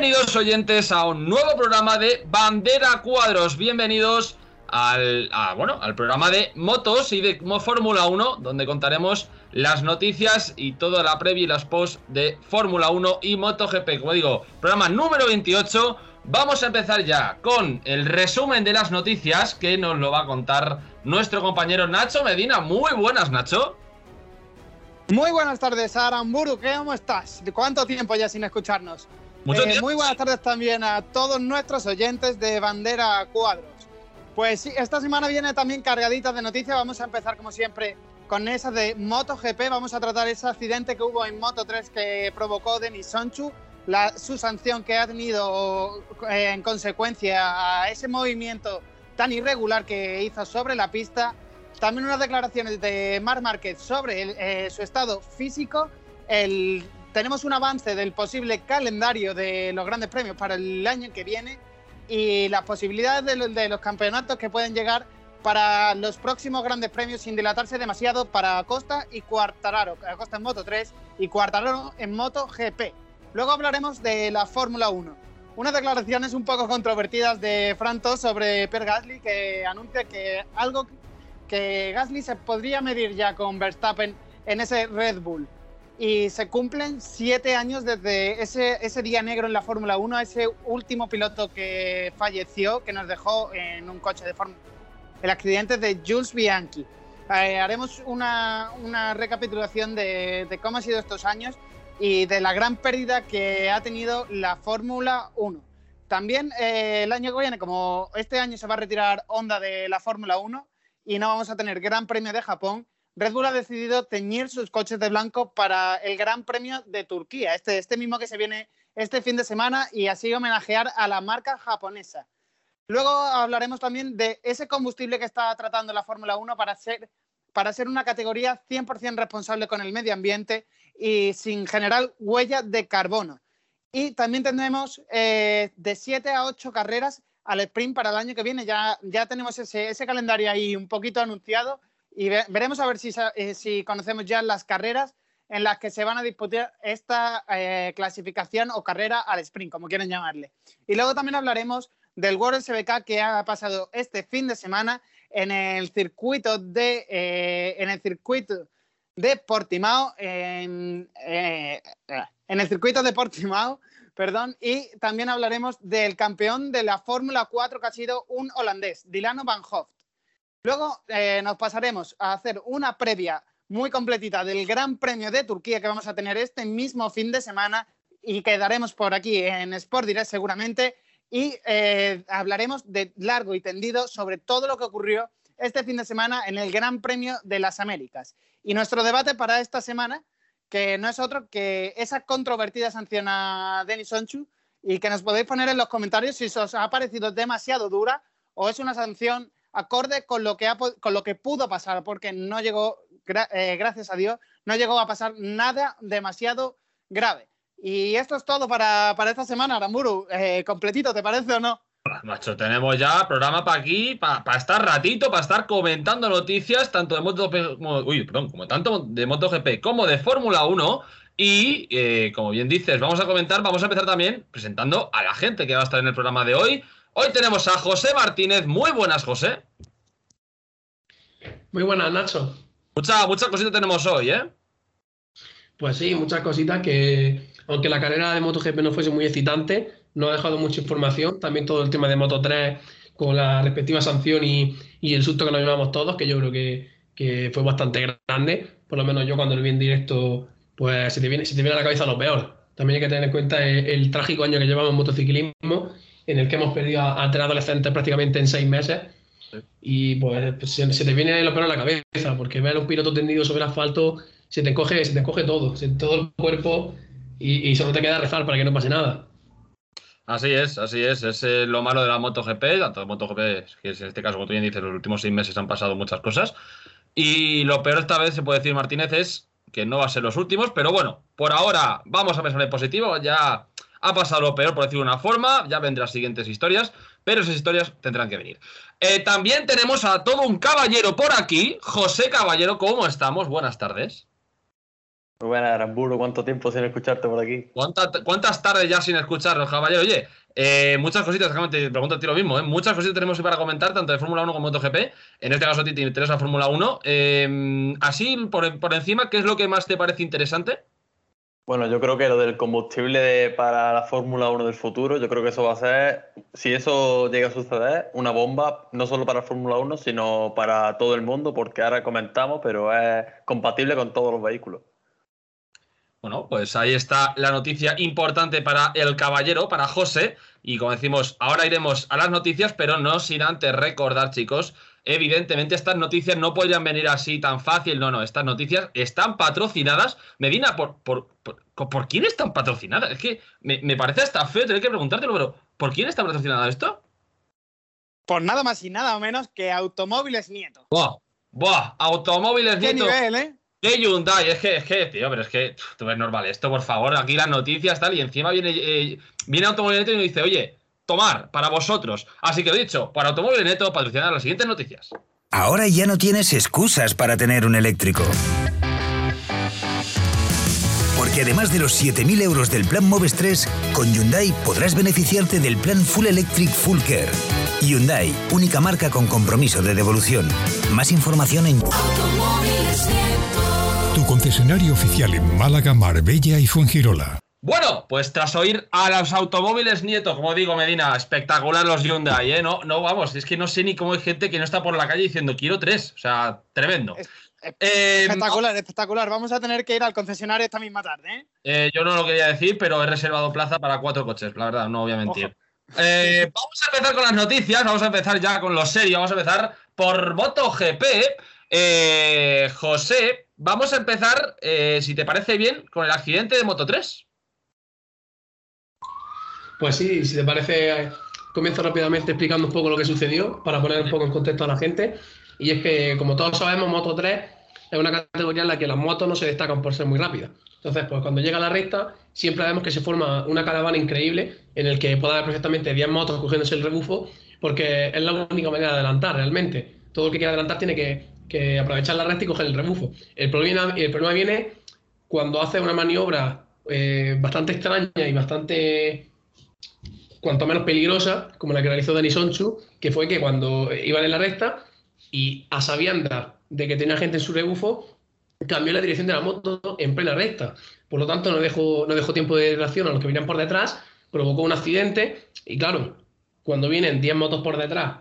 Bienvenidos oyentes a un nuevo programa de Bandera Cuadros. Bienvenidos al, bueno, al programa de motos y de Fórmula 1, donde contaremos las noticias y toda la previa y las post de Fórmula 1 y MotoGP. Como digo, programa número 28. Vamos a empezar ya con el resumen de las noticias que nos lo va a contar nuestro compañero Nacho Medina. Muy buenas, Nacho. Muy buenas tardes, Aramburu. ¿Cómo estás? ¿Cuánto tiempo ya sin escucharnos? Eh, muy buenas tardes también a todos nuestros oyentes de Bandera Cuadros. Pues sí, esta semana viene también cargadita de noticias. Vamos a empezar como siempre con esa de MotoGP. Vamos a tratar ese accidente que hubo en Moto3 que provocó Denis Sonchu, la, su sanción que ha tenido eh, en consecuencia a ese movimiento tan irregular que hizo sobre la pista. También unas declaraciones de Marc Márquez sobre eh, su estado físico, el tenemos un avance del posible calendario de los grandes premios para el año que viene y las posibilidades de, los campeonatos que pueden llegar para los próximos grandes premios sin dilatarse demasiado para Acosta y Cuartararo. Acosta en Moto 3 y Cuartararo en Moto GP. Luego hablaremos de la Fórmula 1. Unas declaraciones un poco controvertidas de Franto sobre Per Gasly que anuncia que algo que Gasly se podría medir ya con Verstappen en ese Red Bull y se cumplen siete años desde ese, día negro en la Fórmula 1, ese último piloto que falleció, que nos dejó en un coche de Fórmula el accidente de Jules Bianchi. Eh, haremos una, recapitulación de, de, cómo han sido estos años y de la gran pérdida que ha tenido la Fórmula 1. También eh, el año que viene, como este año se va a retirar Honda de la Fórmula 1 y no vamos a tener Gran Premio de Japón, Red Bull ha decidido teñir sus coches de blanco para el Gran Premio de Turquía, este, este mismo que se viene este fin de semana y así homenajear a la marca japonesa. Luego hablaremos también de ese combustible que está tratando la Fórmula 1 para ser, para ser una categoría 100% responsable con el medio ambiente y sin generar huella de carbono. Y también tendremos eh, de 7 a 8 carreras al sprint para el año que viene. Ya, ya tenemos ese, ese calendario ahí un poquito anunciado y veremos a ver eh, si, conocemos ya las carreras en las que se van a disputar esta eh, clasificación o carrera al sprint, como quieren llamarle. Y luego también hablaremos del World SBK que ha pasado este fin de semana en el circuito de, eh, en el circuito de Portimao, en, en el circuito de Portimao, perdón, y también hablaremos del campeón de la Fórmula 4 que ha sido un holandés, Dilano Van Hoft. Luego eh, nos pasaremos a hacer una previa muy completita del Gran Premio de Turquía que vamos a tener este mismo fin de semana y quedaremos por aquí en Sport Direct seguramente y eh, hablaremos de largo y tendido sobre todo lo que ocurrió este fin de semana en el Gran Premio de las Américas. Y nuestro debate para esta semana, que no es otro que esa controvertida sanción a Denis Sonchu y que nos podéis poner en los comentarios si os ha parecido demasiado dura o es una sanción acorde con lo que, con lo que pudo pasar, porque no llegó, eh, gracias a Dios, no llegó a pasar nada demasiado grave. Y esto es todo para, esta semana, Aramburu. Eh, completito, ¿te parece o no? Macho, tenemos ya programa para aquí, para estar ratito, para estar comentando noticias, tanto de MotoGP como, perdón, como tanto de MotoGP como de Fórmula 1. Y eh, como bien dices, vamos a comentar, vamos a empezar también presentando a la gente que va a estar en el programa de hoy. Hoy tenemos a José Martínez. Muy buenas, José. Muy buenas, Nacho. Muchas mucha cositas tenemos hoy, ¿eh? Pues sí, muchas cositas que, aunque la carrera de MotoGP no fuese muy excitante, no ha dejado mucha información. También todo el tema de Moto 3 con la respectiva sanción y, el susto que nos llevamos todos, que yo creo que, fue bastante grande. Por lo menos yo cuando lo vi en directo, pues se te viene, se te viene a la cabeza lo peor. También hay que tener en cuenta el trágico año que llevamos en motociclismo en el que hemos perdido a, tres adolescentes prácticamente en seis meses. Y pues, pues se, te viene lo peor a la cabeza, porque ver a un piloto tendido sobre el asfalto se te encoge, se te encoge todo, todo el cuerpo y, solo te queda rezar para que no pase nada. Así es, así es. Es eh, lo malo de la MotoGP, tanto de MotoGP, que en este caso, como tú bien dices, los últimos seis meses han pasado muchas cosas. Y lo peor esta vez, se puede decir, Martínez, es que no va a ser los últimos, pero bueno, por ahora vamos a pensar en positivo. Ya ha pasado lo peor, por decirlo de una forma, ya vendrán las siguientes historias, pero esas historias tendrán que venir. Eh, también tenemos a todo un caballero por aquí. José Caballero, ¿cómo estamos? Buenas tardes. Muy buenas, Aramburu. ¿Cuánto tiempo sin escucharte por aquí? ¿Cuántas tardes ya sin escucharnos, caballero? Oye, eh, muchas cositas, te pregunto a ti lo mismo, ¿eh? muchas cositas tenemos para comentar, tanto de Fórmula 1 como MotoGP. En este caso, a ti te interesa Fórmula 1. Eh, así, por, por, encima, ¿qué es lo que más te parece interesante? Bueno, yo creo que lo del combustible para la Fórmula 1 del futuro, yo creo que eso va a ser, si eso llega a suceder, una bomba, no solo para la Fórmula 1, sino para todo el mundo, porque ahora comentamos, pero es compatible con todos los vehículos. Bueno, pues ahí está la noticia importante para el caballero, para José. Y como decimos, ahora iremos a las noticias, pero no sin antes recordar, chicos, evidentemente estas noticias no podrían venir así tan fácil. No, no, estas noticias están patrocinadas. Medina, ¿por, por, por, quién están patrocinadas? Es que me, parece hasta feo tener que preguntártelo, pero ¿por quién está patrocinada esto? Por nada más y nada menos que Automóviles Nieto. ¡Buah! ¡Buah! Automóviles ¿Qué Nieto. Nivel, ¿eh? ¿Qué Hyundai? Es que, es que, tío, pero es que tú ves normal esto, por favor. Aquí las noticias, tal, y encima viene, eh, viene Automóvil Neto y me dice, oye, tomar para vosotros. Así que lo dicho, para Automóvil Neto, patrocinar las siguientes noticias. Ahora ya no tienes excusas para tener un eléctrico. Porque además de los 7.000 euros del plan Moves 3, con Hyundai podrás beneficiarte del plan Full Electric Full Care. Hyundai, única marca con compromiso de devolución. Más información en tu concesionario oficial en Málaga, Marbella y Fuengirola. Bueno, pues tras oír a los automóviles Nieto, como digo Medina, espectacular los Hyundai, ¿eh? No, no, vamos, es que no sé ni cómo hay gente que no está por la calle diciendo quiero tres, o sea, tremendo. Eh, espectacular, espectacular. Vamos a tener que ir al concesionario esta misma tarde, ¿eh? ¿eh? Yo no lo quería decir, pero he reservado plaza para cuatro coches, la verdad, no voy a mentir. Eh, vamos a empezar con las noticias, vamos a empezar ya con lo serio, vamos a empezar por MotoGP. Eh, José, vamos a empezar, si te parece bien, con el accidente de Moto 3. Pues sí, si te parece, comienzo rápidamente explicando un poco lo que sucedió para poner un poco en contexto a la gente. Y es que, como todos sabemos, Moto 3 es una categoría en la que las motos no se destacan por ser muy rápidas. Entonces, pues cuando llega la recta, siempre vemos que se forma una caravana increíble en el que puede haber perfectamente 10 motos cogiéndose el rebufo, porque es la única manera de adelantar realmente. Todo el que quiera adelantar tiene que, aprovechar la recta y coger el rebufo. El problema, el problema viene cuando hace una maniobra eh, bastante extraña y bastante cuanto menos peligrosa, como la que realizó Denis Onchu, que fue que cuando iban en la recta y a sabiendas de que tenía gente en su rebufo, cambió la dirección de la moto en plena recta. Por lo tanto, no dejó, no dejó tiempo de reacción a los que venían por detrás, provocó un accidente y claro, cuando vienen 10 motos por detrás,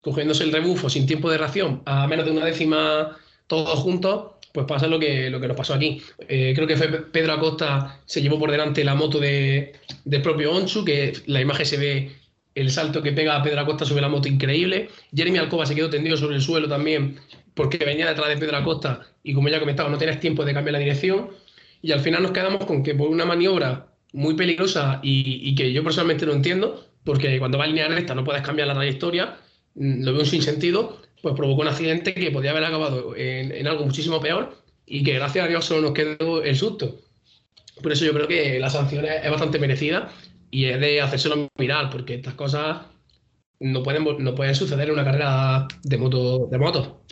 cogiéndose el rebufo sin tiempo de reacción a menos de una décima todos juntos, pues pasa lo que, lo que nos pasó aquí. Eh, creo que fue Pedro Acosta, se llevó por delante la moto de, del propio Onchu, que la imagen se ve el salto que pega Pedro Acosta sobre la moto increíble. Jeremy Alcoba se quedó tendido sobre el suelo también porque venía detrás de Pedro Acosta y como ya he comentado, no tienes tiempo de cambiar la dirección. Y al final nos quedamos con que por una maniobra muy peligrosa y, que yo personalmente no entiendo, porque cuando va en línea recta no puedes cambiar la trayectoria, mm, lo veo sin sentido, pues provocó un accidente que podía haber acabado en, algo muchísimo peor y que gracias a Dios solo nos quedó el susto. Por eso yo creo que la sanción es, bastante merecida y es de hacérselo mirar, porque estas cosas no pueden, no pueden suceder en una carrera de moto. De moto.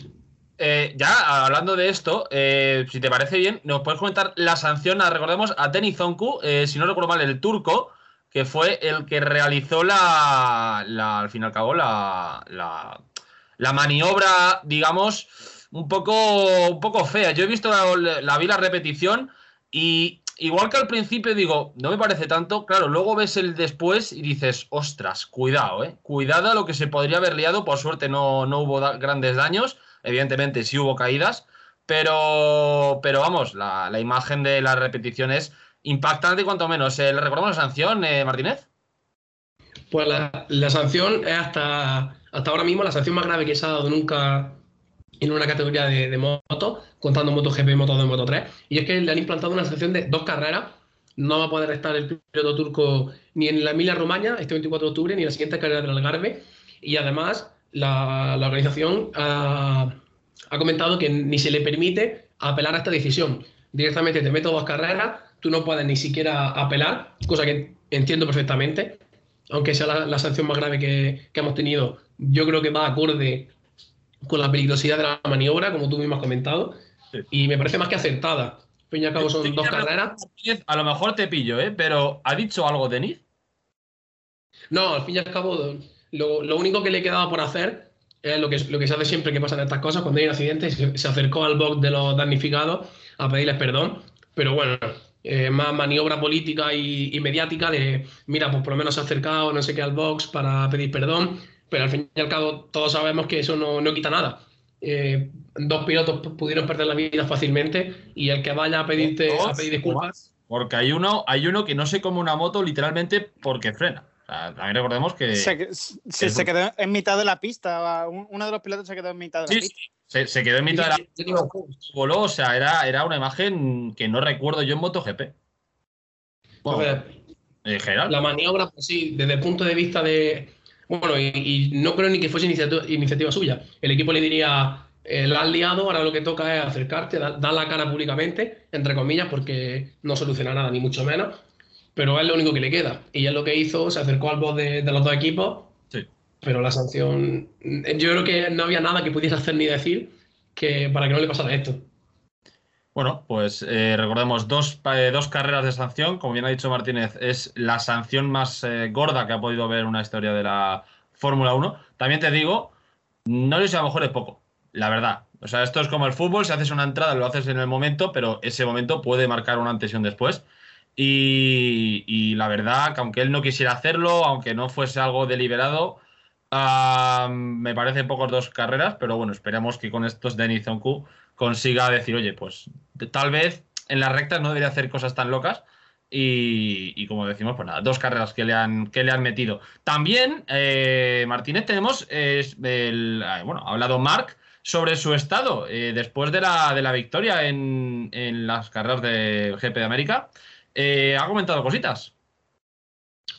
Eh, ya hablando de esto, eh, si te parece bien, nos puedes comentar la sanción, recordemos, a Denis Zonku, eh, si no recuerdo mal, el turco, que fue el que realizó la, al fin y al cabo, la, la, maniobra, digamos, un poco, un poco fea. Yo he visto, la, la, vi la repetición y igual que al principio digo, no me parece tanto, claro, luego ves el después y dices, ostras, cuidado, eh, cuidado a lo que se podría haber liado, por suerte no, no hubo grandes daños Evidentemente sí hubo caídas, pero, pero vamos, la, imagen de la repetición es impactante cuanto menos. ¿Le recordamos la sanción, eh, Martínez? Pues la, sanción es hasta, hasta ahora mismo la sanción más grave que se ha dado nunca en una categoría de, moto, contando MotoGP, Moto2 y Moto3, y es que le han implantado una sanción de dos carreras no va a poder estar el piloto turco ni en la Emilia Romagna este 24 de octubre ni en la siguiente carrera del Algarve. Y además, la, organización ha, comentado que ni se le permite apelar a esta decisión. Directamente te meto dos carreras, tú no puedes ni siquiera apelar, cosa que entiendo perfectamente, aunque sea la, sanción más grave que, hemos tenido. Yo creo que va acorde con la peligrosidad de la maniobra, como tú mismo has comentado, y me parece más que acertada fin y al cabo son dos carreras. A lo mejor te pillo, ¿eh? Pero ¿ha dicho algo Denis? No, al fin y al cabo, lo, único que le quedaba por hacer es lo que, lo que se hace siempre que pasan estas cosas. Cuando hay un accidente, se, acercó al box de los damnificados a pedirles perdón. Pero bueno, eh, más maniobra política y, mediática de, mira, pues por lo menos se ha acercado, no sé qué, al box para pedir perdón. Pero al fin y al cabo, todos sabemos que eso no, no quita nada. Eh, dos pilotos pudieron perder la vida fácilmente y el que vaya a pedirte a pedir disculpas. Porque hay uno, hay uno que no se come una moto literalmente porque frena. también recordemos que. Se, quedó en mitad de la pista. Uno de los pilotos se quedó en mitad de la pista. Sí, se, quedó en mitad de la pista. Voló, o sea, era, era una imagen que no recuerdo yo en MotoGP. en general. La maniobra, pues sí, desde el punto de vista de. Bueno, y, no creo ni que fuese iniciativa suya. El equipo le diría, eh, la has liado, ahora lo que toca es acercarte, dar, la cara públicamente, entre comillas, porque no soluciona nada, ni mucho menos, pero es lo único que le queda. Y es lo que hizo, se acercó al voz de, los dos equipos, sí. pero la sanción, yo creo que no había nada que pudiese hacer ni decir que para que no le pasara esto. Bueno, pues eh, recordemos dos, eh, dos, carreras de sanción. Como bien ha dicho Martínez, es la sanción más gorda que ha podido ver una historia de la Fórmula 1. También te digo, no sé si a lo mejor es poco la verdad. O sea, esto es como el fútbol, si haces una entrada lo haces en el momento, pero ese momento puede marcar una antes y un después. Y, la verdad que aunque él no quisiera hacerlo, aunque no fuese algo deliberado, ah, me parecen pocos dos carreras, pero bueno, esperemos que con estos Denis Zonku consiga decir, oye, pues tal vez en las rectas no debería hacer cosas tan locas. Y, como decimos, pues nada, dos carreras que le han, que le han metido. También, eh, Martínez, tenemos, ah, bueno, ha hablado Marc sobre su estado eh, después de la, de la victoria en, las carreras de GP de América. Eh, ha comentado cositas.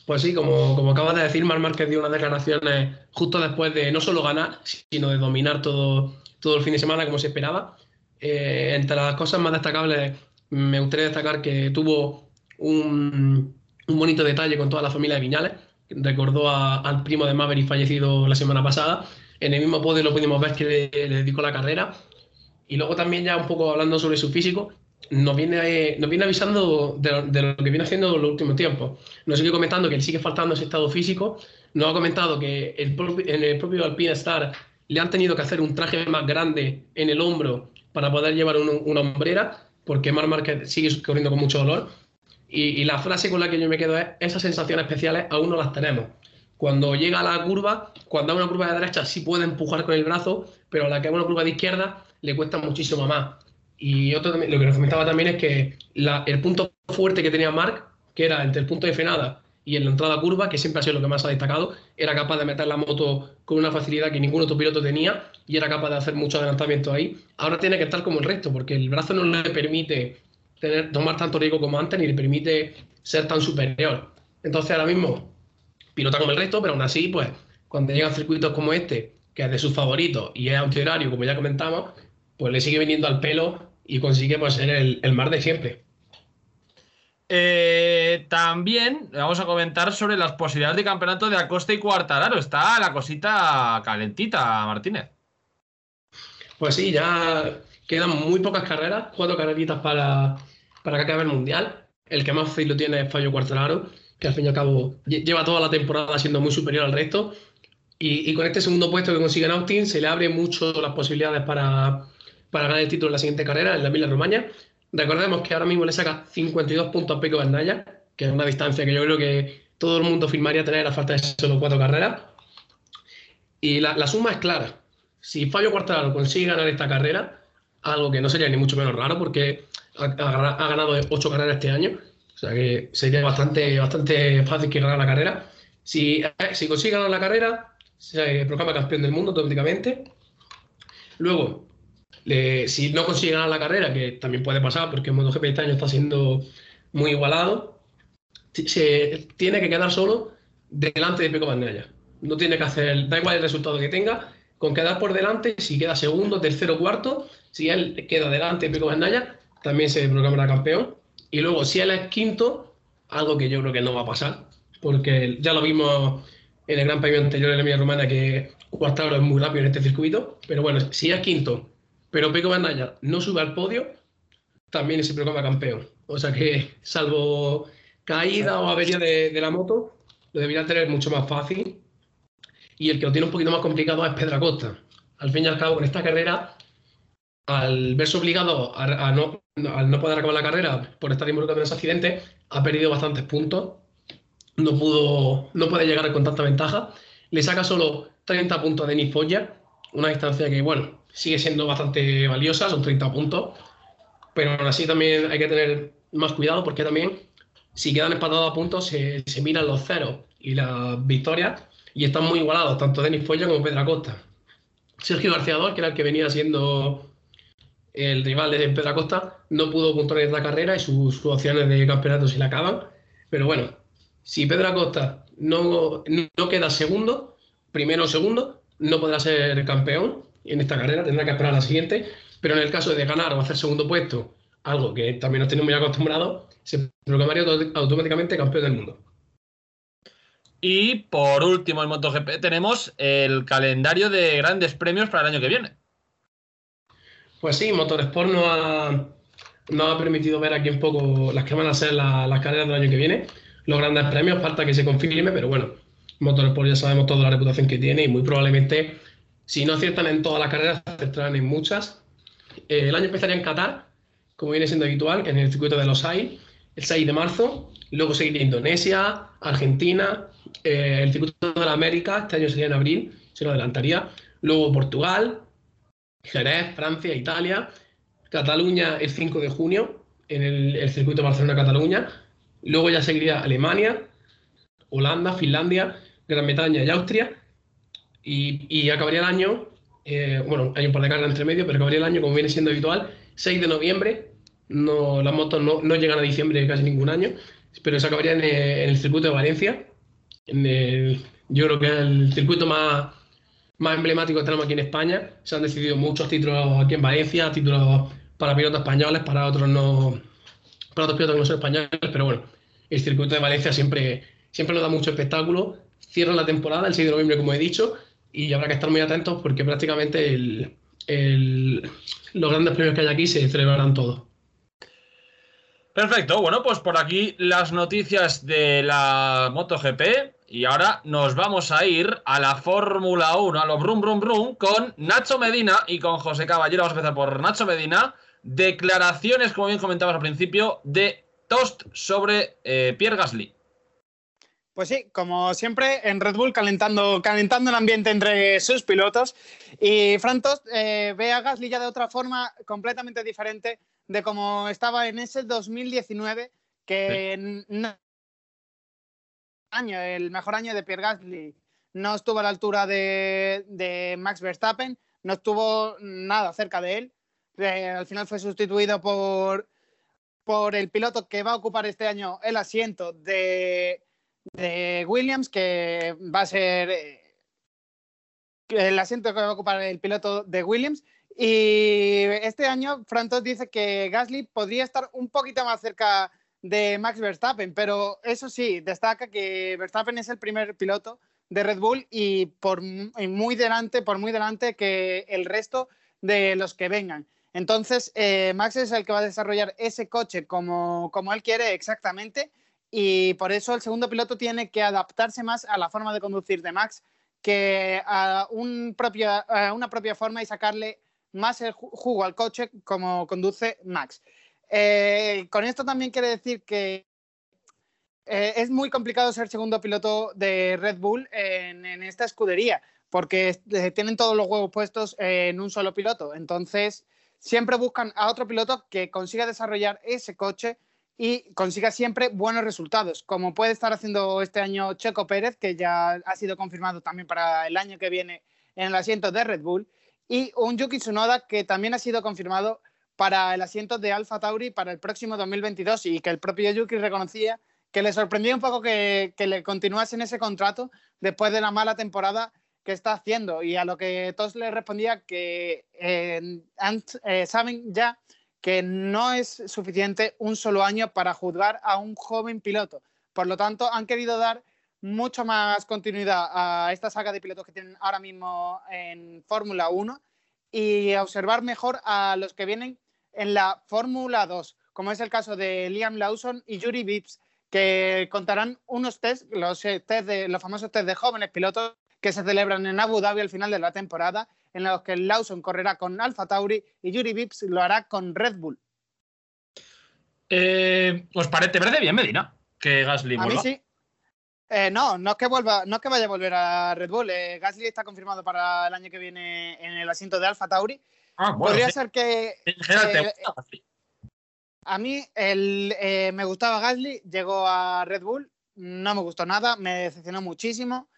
Pues sí, como, como acabas de decir, Mar Márquez dio unas declaraciones justo después de no solo ganar, sino de dominar todo, todo el fin de semana como se esperaba. Eh, entre las cosas más destacables, me gustaría destacar que tuvo un, un bonito detalle con toda la familia de Viñales. Recordó al primo de Maverick fallecido la semana pasada en el mismo podio lo pudimos ver que le, dedicó la carrera. Y luego también ya un poco hablando sobre su físico, nos viene, nos viene avisando de, lo que viene haciendo en los últimos tiempos. Nos sigue comentando que le sigue faltando ese estado físico. Nos ha comentado que el en el propio Alpine Star le han tenido que hacer un traje más grande en el hombro para poder llevar una hombrera, porque Mar sigue corriendo con mucho dolor. Y, y, la frase con la que yo me quedo es, esas sensaciones especiales aún no las tenemos. Cuando llega a la curva, cuando hay una curva de derecha sí puede empujar con el brazo, pero a la que hay una curva de izquierda le cuesta muchísimo más. Y otro, lo que nos comentaba también es que el punto fuerte que tenía Mark, que era entre el punto de frenada y en la entrada curva, que siempre ha sido lo que más ha destacado, era capaz de meter la moto con una facilidad que ningún otro piloto tenía y era capaz de hacer mucho adelantamiento ahí. Ahora tiene que estar como el resto, porque el brazo no le permite tomar tanto riesgo como antes ni le permite ser tan superior. Entonces ahora mismo pilota como el resto, pero aún así, pues, cuando llegan circuitos como este, que es de sus favoritos y es horario, como ya comentamos, pues le sigue viniendo al pelo y consigue pues, ser el, el mar de siempre. Eh, también vamos a comentar sobre las posibilidades de campeonato de Acosta y Cuartararo. Está la cosita calentita, Martínez. Pues sí, ya quedan muy pocas carreras, cuatro carreritas para, para que acabe el Mundial. El que más fácil lo tiene es Fallo Cuartararo que al fin y al cabo lleva toda la temporada siendo muy superior al resto. Y, con este segundo puesto que consigue Austin, se le abre mucho las posibilidades para, para ganar el título en la siguiente carrera, en la Mila Romagna. Recordemos que ahora mismo le saca 52 puntos a Peco Bandaya, que es una distancia que yo creo que todo el mundo firmaría tener a falta de solo cuatro carreras. Y la, suma es clara. Si Fabio Quartararo consigue ganar esta carrera, algo que no sería ni mucho menos raro porque ha, ha ganado ocho carreras este año, o sea que sería bastante, bastante fácil que ganara la carrera. Si, eh, si consigue ganar la carrera, se proclama campeón del mundo automáticamente. Luego, si no consigue ganar la carrera, que también puede pasar, porque MotoGP este año está siendo muy igualado. Se tiene que quedar solo delante de Peco Bagnaia. No tiene que hacer, da igual el resultado que tenga, con quedar por delante, si queda segundo, tercero, cuarto, si él queda delante de Peco Bagnaia, también se proclamará campeón. Y luego, si él es quinto, algo que yo creo que no va a pasar, porque ya lo vimos en el Gran Premio anterior en la Emilia Romana, que Cuartaro es muy rápido en este circuito, pero bueno, si es quinto, pero Peco Bagnaia no sube al podio, también se proclama campeón. O sea que, salvo caída o avería de, la moto, lo debería tener mucho más fácil. Y el que lo tiene un poquito más complicado es Pedro Acosta. Al fin y al cabo, con esta carrera, al verse obligado a, no, al no poder acabar la carrera por estar involucrado en ese accidente, ha perdido bastantes puntos. No pudo, no puede llegar con tanta ventaja. Le saca solo 30 puntos a Denis Foya, una distancia que, bueno, sigue siendo bastante valiosa, son 30 puntos. Pero aún así también hay que tener más cuidado porque también si quedan empatados a puntos se, se miran los ceros y las victorias y están muy igualados, tanto Denis Foya como Pedro Acosta. Sergio García que era el que venía siendo el rival de Pedro Acosta, no pudo puntuar en esta carrera y sus, opciones de campeonato se le acaban. Pero bueno, si Pedro Acosta no, no queda segundo, primero o segundo, no podrá ser campeón en esta carrera, tendrá que esperar a la siguiente. Pero en el caso de ganar o hacer segundo puesto, algo que también nos tenemos muy acostumbrados, se proclamaría automáticamente campeón del mundo. Y por último, en MotoGP tenemos el calendario de grandes premios para el año que viene. Pues sí, Motorsport nos ha, no ha permitido ver aquí un poco las que van a ser las carreras del año que viene. Los grandes premios, falta que se confirme, pero bueno, Motorsport ya sabemos toda la reputación que tiene y muy probablemente, si no aciertan en todas las carreras, acertarán en muchas. Eh, el año empezaría en Qatar, como viene siendo habitual, en el circuito de los AI, el 6 de marzo. Luego seguiría Indonesia, Argentina, eh, el circuito de la América, este año sería en abril, se lo adelantaría. Luego Portugal, Jerez, Francia, Italia. Cataluña el 5 de junio, en el, circuito de Barcelona-Cataluña. Luego ya seguiría Alemania, Holanda, Finlandia, Gran Bretaña y Austria. Y, acabaría el año, eh, bueno, hay un par de cargas entre medio, pero acabaría el año, como viene siendo habitual, 6 de noviembre. No, las motos no, llegan a diciembre casi ningún año, pero se acabaría en el circuito de Valencia, yo creo que es el circuito más, más emblemático que tenemos aquí en España. Se han decidido muchos títulos aquí en Valencia, títulos para pilotos españoles, para otros no, para otros pilotos que no son españoles, pero bueno, el circuito de Valencia siempre, siempre nos da mucho espectáculo. Cierra la temporada el 6 de noviembre, como he dicho, y habrá que estar muy atentos porque prácticamente los grandes premios que hay aquí se celebrarán todos. Perfecto, bueno, pues por aquí las noticias de la MotoGP. Y ahora nos vamos a ir a la Fórmula 1, a los Brum Brum Brum, con Nacho Medina y con José Caballero. Vamos a empezar por Nacho Medina. Declaraciones, como bien comentabas al principio, de Tost sobre eh, Pierre Gasly. Pues sí, como siempre, en Red Bull calentando, calentando el ambiente entre sus pilotos. Y Fran Tost eh, ve a Gasly ya de otra forma completamente diferente de cómo estaba en ese 2019, que no año, el mejor año de Pierre Gasly, no estuvo a la altura de, Max Verstappen, no estuvo nada cerca de él. Eh, al final fue sustituido por, por el piloto que va a ocupar este año el asiento de, Williams, que va a ser eh, el asiento que va a ocupar el piloto de Williams. Y este año, Frantos dice que Gasly podría estar un poquito más cerca de Max Verstappen, pero eso sí, destaca que Verstappen es el primer piloto de Red Bull y por muy delante, por muy delante que el resto de los que vengan. Entonces, eh, Max es el que va a desarrollar ese coche como, como él quiere exactamente y por eso el segundo piloto tiene que adaptarse más a la forma de conducir de Max que a, a una propia forma y sacarle más el jugo al coche como conduce Max. Eh, con esto también quiere decir que eh, es muy complicado ser segundo piloto de Red Bull en, esta escudería, porque eh, tienen todos los huevos puestos en un solo piloto. Entonces, siempre buscan a otro piloto que consiga desarrollar ese coche y consiga siempre buenos resultados, como puede estar haciendo este año Checo Pérez, que ya ha sido confirmado también para el año que viene en el asiento de Red Bull, y un Yuki Tsunoda que también ha sido confirmado para el asiento de Alfa Tauri para el próximo 2022 y que el propio Yuki reconocía que le sorprendía un poco que, le continuase en ese contrato después de la mala temporada que está haciendo y a lo que todos le respondía que eh, eh, saben ya que no es suficiente un solo año para juzgar a un joven piloto. Por lo tanto, han querido dar mucho más continuidad a esta saga de pilotos que tienen ahora mismo en Fórmula 1 y observar mejor a los que vienen en la Fórmula 2, como es el caso de Liam Lawson y Yuri Vips, que contarán unos test, los, eh, de, los famosos test de jóvenes pilotos que se celebran en Abu Dhabi al final de la temporada, en los que Lawson correrá con Alfa Tauri y Yuri Vips lo hará con Red Bull. Eh, ¿Os parece, ¿Te parece bien, Medina? Que Gasly vuelva? A mí sí. Eh, no, no es que vuelva, no es que vaya a volver a Red Bull. Gasly está confirmado para el año que viene en el asiento de Alfa Tauri. Ah, Podría ser que. En general, ¿te gusta Gasly? A mí el, eh, me gustaba Gasly, llegó a Red Bull, no me gustó nada, me decepcionó muchísimo.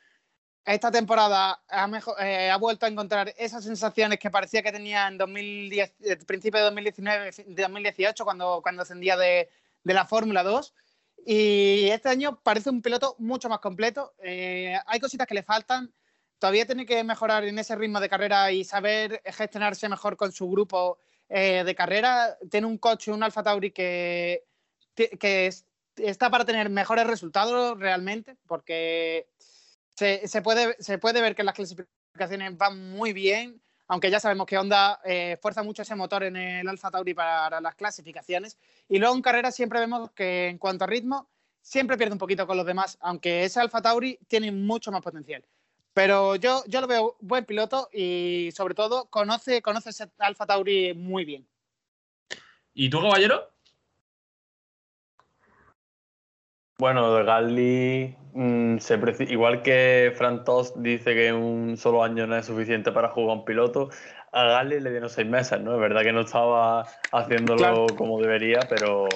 Esta temporada ha, eh, ha vuelto a encontrar esas sensaciones que parecía que tenía en 2010, eh, principio de 2019, 2018, cuando, cuando ascendía de, de la Fórmula 2. Y este año parece un piloto mucho más completo. hay cositas que le faltan. Todavía tiene que mejorar en ese ritmo de carrera y saber gestionarse mejor con su grupo eh, de carrera tiene un coche, un Alfa Tauri que, que está para tener mejores resultados realmente, porque se, puede, se puede ver que las clasificaciones van muy bien, aunque ya sabemos que Honda eh, fuerza mucho ese motor en el Alfa Tauri para las clasificaciones. Y luego en carrera siempre vemos que en cuanto a ritmo, siempre pierde un poquito con los demás, aunque ese Alfa Tauri tiene mucho más potencial. Pero yo, yo lo veo buen piloto y sobre todo conoce, conoce ese Alfa Tauri muy bien. ¿Y tú, caballero? Bueno, de Gasly, mm, igual que Fran Tost dice que un solo año no es suficiente para jugar un piloto, a Gasly le dieron seis meses, ¿no? Es verdad que no estaba haciéndolo como debería, pero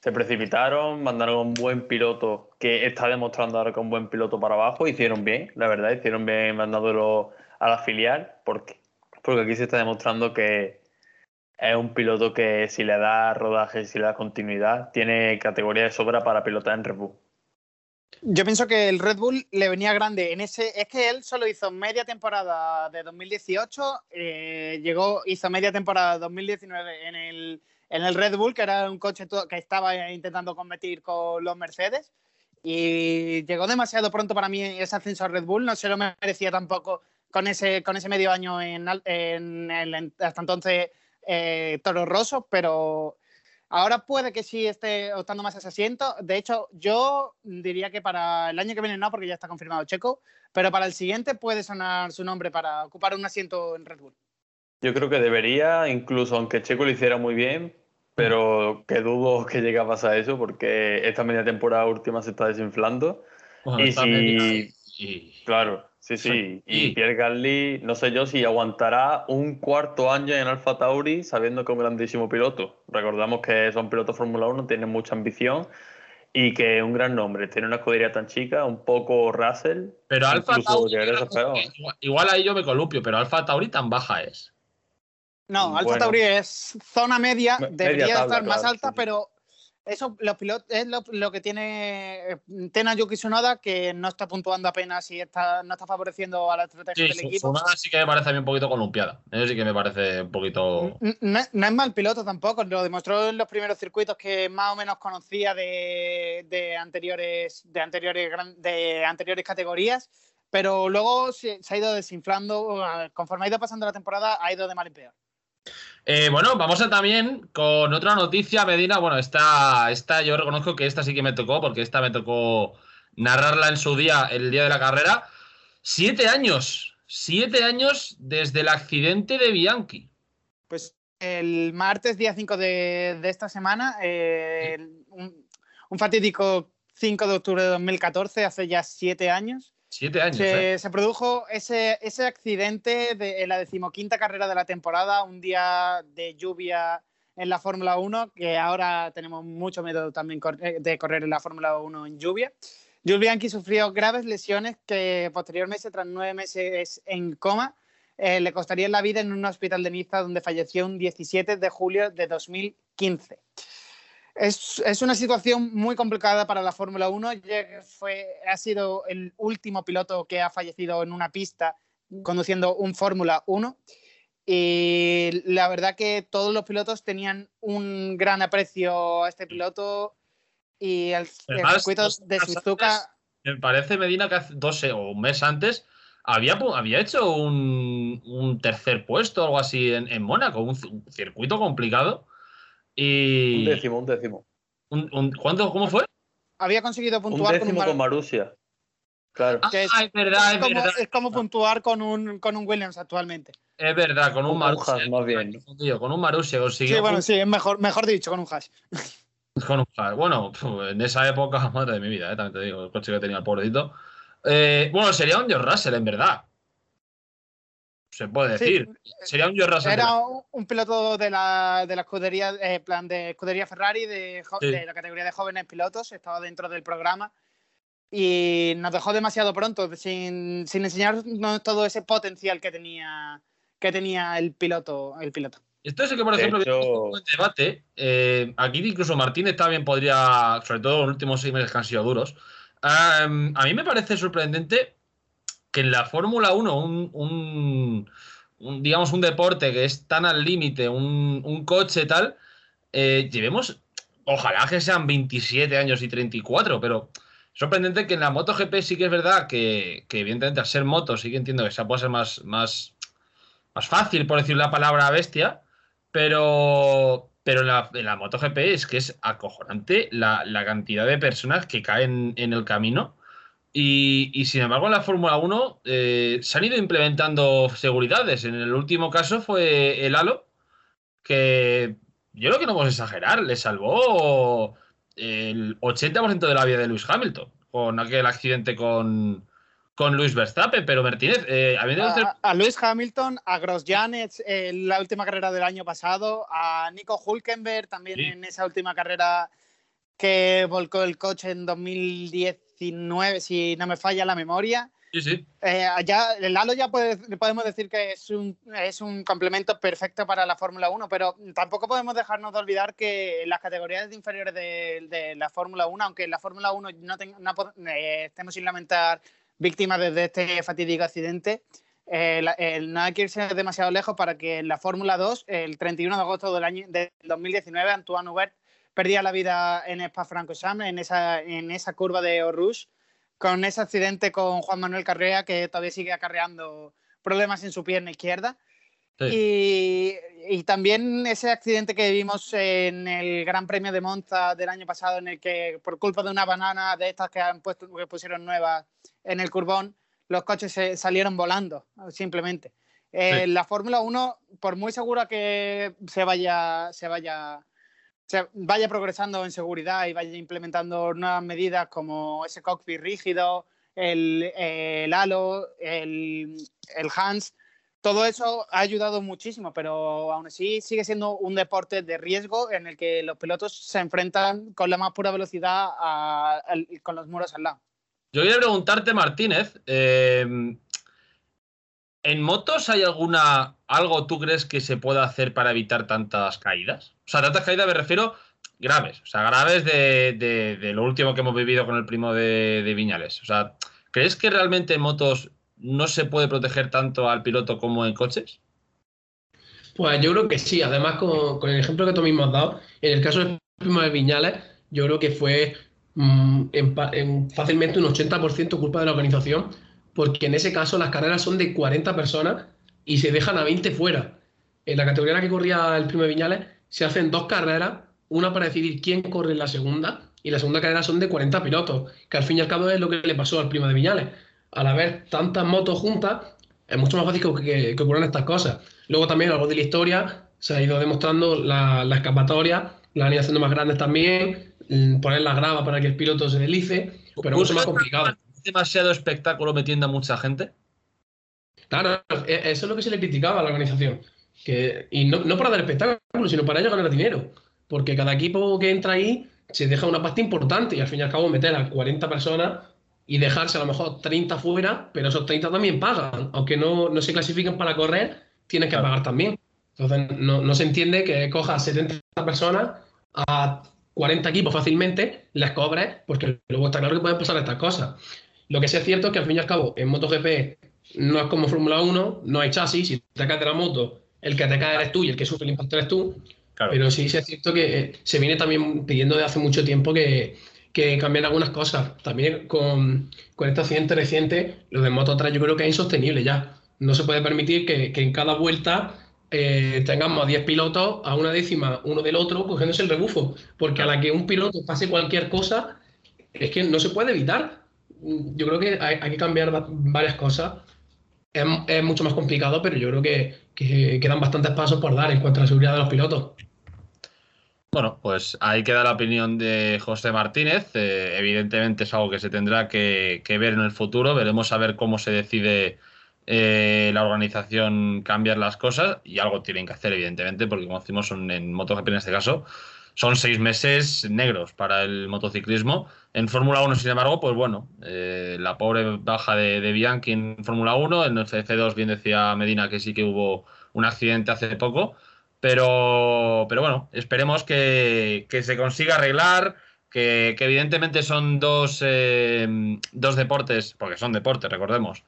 se precipitaron, mandaron un buen piloto que está demostrando ahora que un buen piloto para abajo. Hicieron bien, la verdad, hicieron bien mandándolo a la filial, porque, porque aquí se está demostrando que es un piloto que si le da rodaje, si le da continuidad, tiene categoría de sobra para pilotar en Red Bull. Yo pienso que el Red Bull le venía grande en ese. Es que él solo hizo media temporada de 2018, eh, llegó, hizo media temporada de 2019 en el en el Red Bull, que era un coche que estaba intentando competir con los Mercedes. Y llegó demasiado pronto para mí ese ascenso al Red Bull, no se lo merecía tampoco con ese, con ese medio año en, el hasta entonces eh, Toro Rosso, pero ahora puede que sí esté optando más a ese asiento. De hecho, yo diría que para el año que viene no, porque ya está confirmado Checo, pero para el siguiente puede sonar su nombre para ocupar un asiento en Red Bull. Yo creo que debería, incluso aunque Checo lo hiciera muy bien, pero que dudo que llegue a pasar eso porque esta media temporada última se está desinflando. y si, claro, sí, sí. Y Pierre Gasly, no sé yo si aguantará un cuarto año en Alfa Tauri sabiendo que es un grandísimo piloto. Recordamos que son pilotos Fórmula 1, tienen mucha ambición y que es un gran nombre. Tiene una escudería tan chica, un poco Russell. Pero Alfa Tauri, igual ahí yo me columpio, pero Alfa Tauri tan baja es. No, Alfa Tauri es zona media, debería estar más alta, pero eso los pilotos, es lo, que tiene eh, Tena Yuki Tsunoda, que no está puntuando apenas y está, no está favoreciendo a la estrategia del equipo. Tsunoda sí que me parece a mí un poquito columpiada. Eso sí que me parece un poquito. No, es mal piloto tampoco, lo demostró en los primeros circuitos que más o menos conocía de, anteriores, de, anteriores, de anteriores categorías. Pero luego se, se ha ido desinflando, conforme ha ido pasando la temporada, ha ido de mal en peor. Eh, bueno, vamos a también con otra noticia, Medina. Bueno, esta, esta yo reconozco que esta sí que me tocó, porque esta me tocó narrarla en su día, el día de la carrera. Siete años, siete años desde el accidente de Bianchi. Pues el martes, día 5 de, esta semana, eh, un, un fatídico 5 de octubre de 2014, hace ya siete años. Siete años. Se, ¿eh? se produjo ese, ese accidente de, en la decimoquinta carrera de la temporada, un día de lluvia en la Fórmula 1, que ahora tenemos mucho miedo también eh, de correr en la Fórmula 1 en lluvia. Jules Bianchi sufrió graves lesiones que posteriormente, tras nueve meses en coma, eh, le costaría la vida en un hospital de Niza donde falleció un 17 de julio de 2015. Es, es, una situación muy complicada para la Fórmula 1. Fue, ha sido el último piloto que ha fallecido en una pista conduciendo un Fórmula 1. Y la verdad que todos los pilotos tenían un gran aprecio a este piloto y el, circuito de Suzuka. Me parece, Medina, que hace dos o un mes antes había, había hecho un, tercer puesto o algo así en, en Mónaco, un, circuito complicado. Y... Un décimo, un décimo. Un, ¿Cuánto? ¿Cómo fue? Había conseguido puntuar un décimo con, con Marussia. Claro. Ah, es, verdad, es, como, verdad. es como puntuar con un, con un Williams actualmente. Es verdad, con un, un Marussia. hash, más bien. Con un Marussia consiguió. Sí, bueno, sí, es mejor, mejor dicho, con un hash. Con un hash. Bueno, en esa época, madre de mi vida, ¿eh? también te digo, el coche que tenía el pobrecito. Eh, bueno, sería un George Russell, en verdad. Se puede decir. Sí, sería un George Russell. Era un, un piloto de la, de la escudería, eh, plan de escudería Ferrari, de, Sí. de la categoría de jóvenes pilotos, estaba dentro del programa y nos dejó demasiado pronto, sin, sin enseñarnos todo ese potencial que tenía, que tenía el piloto. El piloto. Esto es que, por De ejemplo, hecho- buen debate. eh, aquí incluso Martínez también podría, sobre todo en los últimos seis meses que han sido duros. am, a mí me parece sorprendente que en la Fórmula 1, un, un- digamos, un deporte que es tan al límite, un, coche tal, eh, llevemos, ojalá que sean 27 años y 34, pero sorprendente que en la MotoGP sí que es verdad que, evidentemente al ser moto sí que entiendo que esa puede ser más, más, más fácil, por decir la palabra bestia, pero, pero en, la, en la MotoGP es que es acojonante la, la cantidad de personas que caen en el camino. Y, y sin embargo, en la Fórmula 1 eh, se han ido implementando seguridades. En el último caso fue el halo, que yo creo que no vamos a exagerar, le salvó el 80% de la vida de Lewis Hamilton con aquel accidente con, con Luis Verstappen. Pero Martínez, eh, a Luis Hamilton, a Grosjean en la última carrera del año pasado, a Nico Hulkenberg también Sí. en esa última carrera que volcó el coche en 2019, si no me falla la memoria. Sí, sí. Eh, ya, el halo ya puede- podemos decir que es un, es un complemento perfecto para la Fórmula 1, pero tampoco podemos dejarnos de olvidar que las categorías inferiores de, de la Fórmula 1, aunque en la Fórmula 1 no, ten- no eh, estemos sin lamentar víctimas desde este fatídico accidente, eh, la- el- no hay que irse demasiado lejos para que en la Fórmula 2, el 31 de agosto del año del 2019, Antoine Hubert perdía la vida en Spa-Francorchamps, en esa, en esa curva de Rouge, con ese accidente con Juan Manuel Carrea, que todavía sigue acarreando problemas en su pierna izquierda. Sí. Y, y también ese accidente que vimos en el Gran Premio de Monza del año pasado, en el que por culpa de una banana de estas que han puesto, que pusieron nuevas en el curbón, los coches se salieron volando, simplemente. Eh, Sí. La Fórmula 1, por muy segura que se vaya, se vaya se vaya progresando en seguridad y vaya implementando nuevas medidas como ese cockpit rígido, el, halo, el, el hands, todo eso ha ayudado muchísimo, pero aún así sigue siendo un deporte de riesgo en el que los pilotos se enfrentan con la más pura velocidad con los muros al lado. Yo quería preguntarte, Martínez, eh, ¿en motos hay alguna algo tú crees que se pueda hacer para evitar tantas caídas? O sea, tantas caídas me refiero graves, o sea, graves de, lo último que hemos vivido con el primo de, Viñales. O sea, ¿crees que realmente en motos no se puede proteger tanto al piloto como en coches? Pues yo creo que sí, además con, el ejemplo que tú mismo has dado, en el caso del primo de Viñales, yo creo que fue mm, fácilmente un 80% culpa de la organización, porque en ese caso las carreras son de 40 personas y se dejan a 20 fuera. En la categoría en la que corría el primo de Viñales se hacen dos carreras, una para decidir quién corre en la segunda, y la segunda carrera son de 40 pilotos, que al fin y al cabo es lo que le pasó al primo de Viñales. Al haber tantas motos juntas, es mucho más fácil que, que- que ocurran estas cosas. Luego también a lo largo de la historia se ha ido demostrando la, la escapatoria, la han ido haciendo más grandes también, mm, poner la grava para que el piloto se deslice, pero mucho más complicado. ¿Es demasiado espectáculo metiendo a mucha gente? Claro, e- eso es lo que se le criticaba a la organización. Que, y no, no para dar espectáculo, sino para ellos ganar dinero. Porque cada equipo que entra ahí se deja una pasta importante y al fin y al cabo meter a 40 personas y dejarse a lo mejor 30 fuera, pero esos 30 también pagan. Aunque no, no se clasifiquen para correr, tienes que pagar también. Entonces, no, no se entiende que cojas 70 personas a 40 equipos fácilmente, les cobres, porque luego está claro que pueden pasar estas cosas. Lo que sí es cierto es que al fin y al cabo, en MotoGP no es como Fórmula 1, no hay chasis, si te caes de la moto, el que te cae eres tú y el que sufre el impacto eres tú. Pero sí, sí es cierto que eh, se viene también pidiendo de hace mucho tiempo que, que cambien algunas cosas. También con, con este accidente reciente, lo de Moto 3 yo creo que es insostenible ya. No se puede permitir que, que en cada vuelta eh, tengamos a 10 pilotos a una décima uno del otro cogiéndose el rebufo. Porque a la que un piloto pase cualquier cosa, es que no se puede evitar. Yo creo que hay, que cambiar varias cosas. Es, mucho más complicado, pero yo creo que, quedan bastantes pasos por dar en cuanto a la seguridad de los pilotos. Bueno, pues ahí queda la opinión de José Martínez. Eh, evidentemente es algo que se tendrá que, ver en el futuro. Veremos a ver cómo se decide eh, la organización cambiar las cosas y algo tienen que hacer, evidentemente, porque como decimos en MotoGP en este caso, son seis meses negros para el motociclismo. En Fórmula 1, sin embargo, pues bueno, eh, la pobre baja de, Bianchi en Fórmula 1, en el F2 bien decía Medina que sí que hubo un accidente hace poco, pero, pero bueno, esperemos que, se consiga arreglar. Que, evidentemente son dos, eh, dos deportes, porque son deportes, recordemos,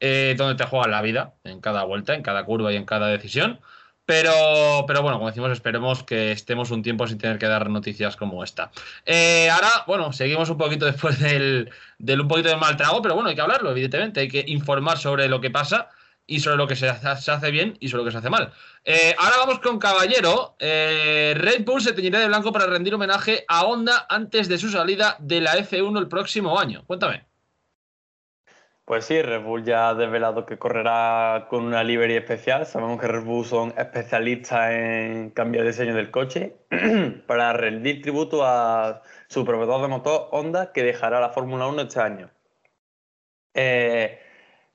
eh, donde te juegas la vida en cada vuelta, en cada curva y en cada decisión. Pero, pero bueno, como decimos, esperemos que estemos un tiempo sin tener que dar noticias como esta. Eh, ahora, bueno, seguimos un poquito después del, del, un poquito de mal trago, pero bueno, hay que hablarlo, evidentemente. Hay que informar sobre lo que pasa y sobre lo que se hace, bien y sobre lo que se hace mal. Eh, ahora vamos con Caballero. Red Bull se teñirá de blanco para rendir homenaje a Honda antes de su salida de la F1 el próximo año. Cuéntame. Pues sí, Red Bull ya ha desvelado que correrá con una livery especial. Sabemos que Red Bull son especialistas en cambiar el diseño del coche para rendir tributo a su proveedor de motor Honda que dejará la Fórmula 1 este año. Eh,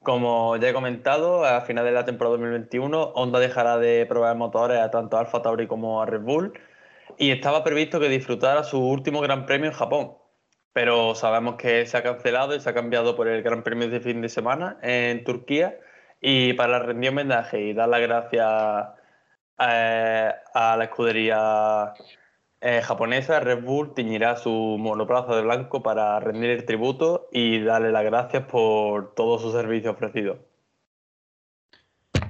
como ya he comentado, a final de la temporada 2021 Honda dejará de proveer motores a tanto Alfa Tauri como a Red Bull y estaba previsto que disfrutara su último Gran Premio en Japón pero sabemos que se ha cancelado y se ha cambiado por el Gran Premio de fin de semana en Turquía. Y para rendir homenaje y dar las gracias eh, a la escudería eh, japonesa, Red Bull tiñirá su monoplaza de blanco para rendir el tributo y darle las gracias por todo su servicio ofrecido.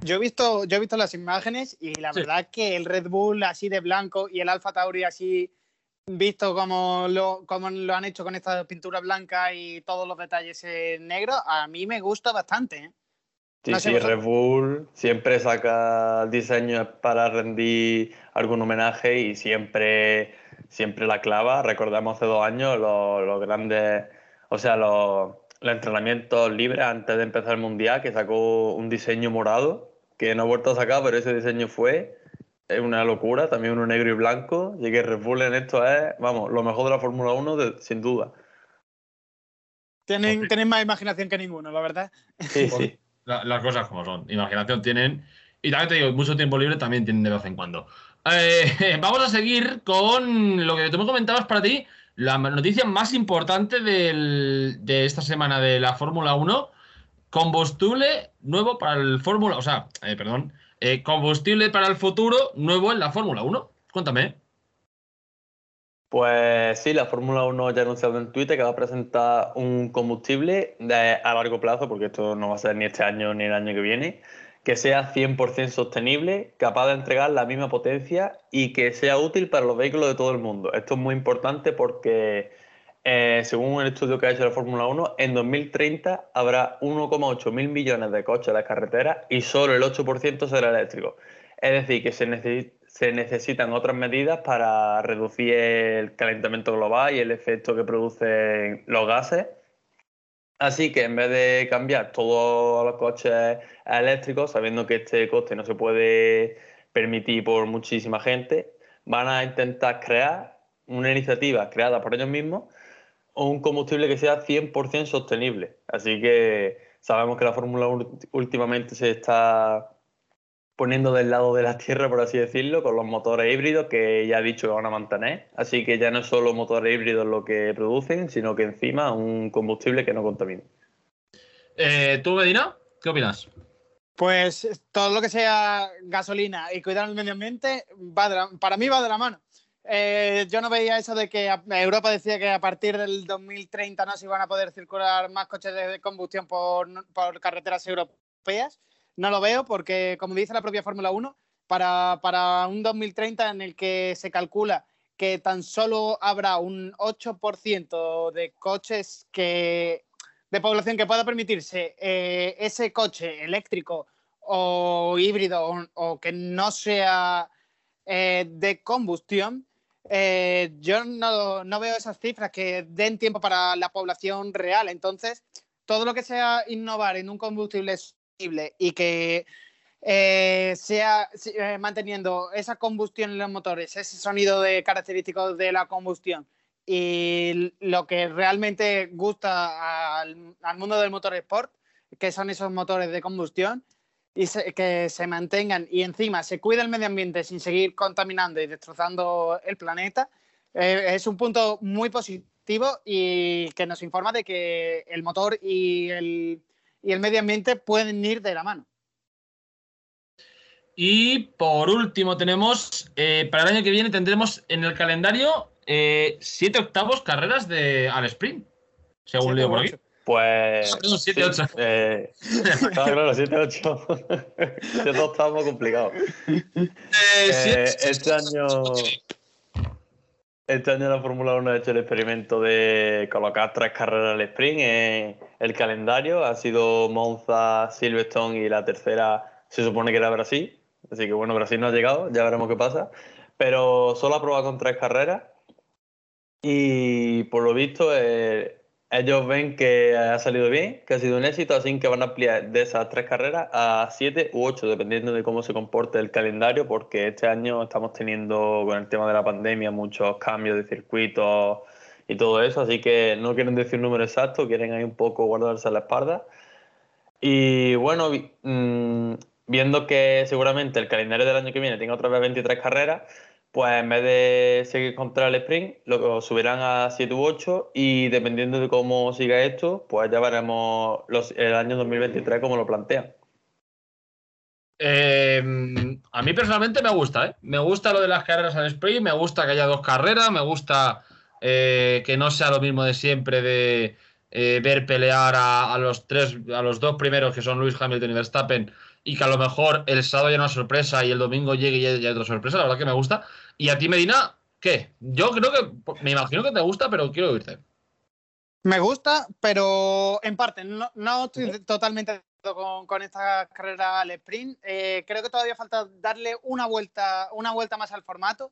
Yo he visto, yo he visto las imágenes y la verdad que el Red Bull así de blanco y el Alfa Tauri así visto cómo lo, lo han hecho con esta pintura blanca y todos los detalles en negro, a mí me gusta bastante. ¿eh? Sí, sí, Red Bull siempre saca diseños para rendir algún homenaje y siempre, siempre la clava. Recordamos hace dos años los, grandes, o sea, los, los entrenamientos libres antes de empezar el Mundial, que sacó un diseño morado, que no ha vuelto a sacar, pero ese diseño fue es una locura, también uno negro y blanco, y que Red Bull en esto es, vamos, lo mejor de la Fórmula 1 sin duda. Tienen, más imaginación que ninguno, la verdad. Sí, sí. las cosas como son. Imaginación tienen. Y también te digo, mucho tiempo libre también tienen de vez en cuando. Eh, vamos a seguir con lo que tú me comentabas para ti, la noticia más importante de esta semana de la Fórmula 1. Combustible nuevo para el Fórmula, o sea, eh, perdón, eh, combustible para el futuro nuevo en la Fórmula 1. Cuéntame. Pues sí, la Fórmula 1 ya ha anunciado en Twitter que va a presentar un combustible a largo plazo, porque esto no va a ser ni este año ni el año que viene, que sea 100% sostenible, capaz de entregar la misma potencia y que sea útil para los vehículos de todo el mundo. Esto es muy importante porque eh, según un estudio que ha hecho la Fórmula 1, en 2030 habrá 1,8 mil millones de coches en las carreteras y solo el 8% será eléctrico. Es decir, que se, necesitan otras medidas para reducir el calentamiento global y el efecto que producen los gases. Así que en vez de cambiar todos los coches eléctricos, sabiendo que este coste no se puede permitir por muchísima gente, van a intentar crear una iniciativa creada por ellos mismos o un combustible que sea 100% sostenible. Así que sabemos que la Fórmula 1 últimamente se está poniendo del lado de la tierra, por así decirlo, con los motores híbridos que ya ha dicho que van a mantener. Así que ya no es solo motores híbridos lo que producen, sino que encima un combustible que no contamina. Eh, ¿Tú, Medina? ¿Qué opinas? Pues todo lo que sea gasolina y cuidar el medio ambiente, va para mí va de la mano. Eh, yo no veía eso de que Europa decía que a partir del 2030 no se iban a poder circular más coches de combustión por, carreteras europeas. No lo veo porque, como dice la propia Fórmula 1, para, para, un 2030 en el que se calcula que tan solo habrá un 8% de coches de población que pueda permitirse eh, ese coche eléctrico o híbrido o, que no sea eh, de combustión, eh, yo no, no, veo esas cifras que den tiempo para la población real. Entonces, todo lo que sea innovar en un combustible sostenible y que sea manteniendo esa combustión en los motores, ese sonido de característicos de la combustión y lo que realmente gusta al, mundo del motor sport, que son esos motores de combustión, y que se mantengan y encima se cuida el medio ambiente sin seguir contaminando y destrozando el planeta, eh, es un punto muy positivo y que nos informa de que el motor y el, y el medio ambiente pueden ir de la mano. Y por último tenemos, eh, para el año que viene tendremos en el calendario eh, siete octavos carreras de al sprint, según leo por aquí. Pues. 7-8. Eh, claro, 7-8. 7 octavos complicado. Eh, eh este año. Este año la Fórmula 1 ha hecho el experimento de colocar tres carreras al sprint en el calendario. Ha sido Monza, Silverstone y la tercera se supone que era Brasil. Así que bueno, Brasil no ha llegado, ya veremos qué pasa. Pero solo ha probado con tres carreras y por lo visto, eh, ellos ven que ha salido bien, que ha sido un éxito, así que van a ampliar de esas tres carreras a siete u ocho, dependiendo de cómo se comporte el calendario, porque este año estamos teniendo con el tema de la pandemia muchos cambios de circuitos y todo eso, así que no quieren decir un número exacto, quieren ahí un poco guardarse la espalda. Y bueno, mm, viendo que seguramente el calendario del año que viene tenga otra vez 23 carreras, pues en vez de seguir contra el sprint, lo subirán a 7 u 8 y dependiendo de cómo siga esto, pues ya veremos el año 2023 cómo lo plantean. Em, a mí personalmente me gusta, ¿eh? Me gusta lo de las carreras al sprint, me gusta que haya dos carreras, me gusta eh, que no sea lo mismo de siempre de eh, ver pelear a, los tres, a los dos primeros que son Luis Hamilton y Verstappen y que a lo mejor el sábado haya una sorpresa y el domingo llegue y haya otra sorpresa, la verdad que me gusta. Y a ti, Medina, ¿qué? Yo creo que, me imagino que te gusta, pero quiero oírte. Me gusta, pero en parte, no, estoy totalmente con, con esta carrera al sprint. Eh, creo que todavía falta darle una vuelta, una vuelta más al formato.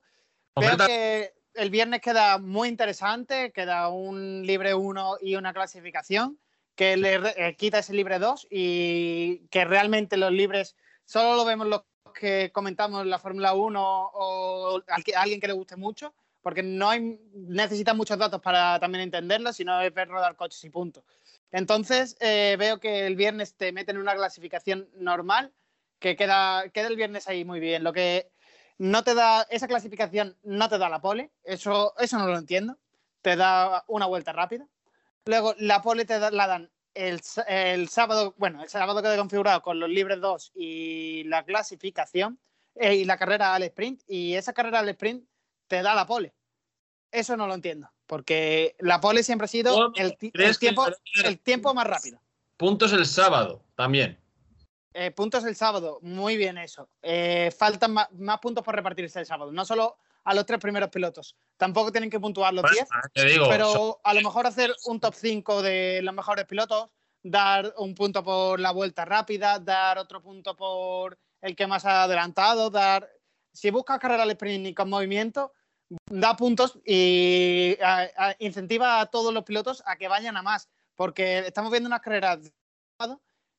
Creo que el viernes queda muy interesante, queda un libre 1 y una clasificación que le eh, quita ese libre 2 y que realmente los libres solo lo vemos los que comentamos la Fórmula 1 o alguien que le guste mucho, porque no hay, necesita muchos datos para también entenderlo, sino es ver rodar coches y punto. Entonces, eh, veo que el viernes te meten una clasificación normal, que queda, queda el viernes ahí muy bien. Lo que no te da, esa clasificación no te da la pole, eso, eso no lo entiendo, te da una vuelta rápida. Luego, la pole te la dan el, sábado, bueno, el sábado queda configurado con los libres 2 y la clasificación eh, y la carrera al sprint. Y esa carrera al sprint te da la pole. Eso no lo entiendo, porque la pole siempre ha sido el, tiempo, el tiempo más rápido. Puntos el sábado también. Eh, puntos el sábado, muy bien eso. Eh, faltan más, más, puntos por repartirse el sábado. No solo a los tres primeros pilotos. Tampoco tienen que puntuar los 10, pero a lo mejor hacer un top 5 de los mejores pilotos, dar un punto por la vuelta rápida, dar otro punto por el que más ha adelantado, dar... Si buscas carrera al sprint y con movimiento, da puntos y incentiva a todos los pilotos a que vayan a más, porque estamos viendo unas carreras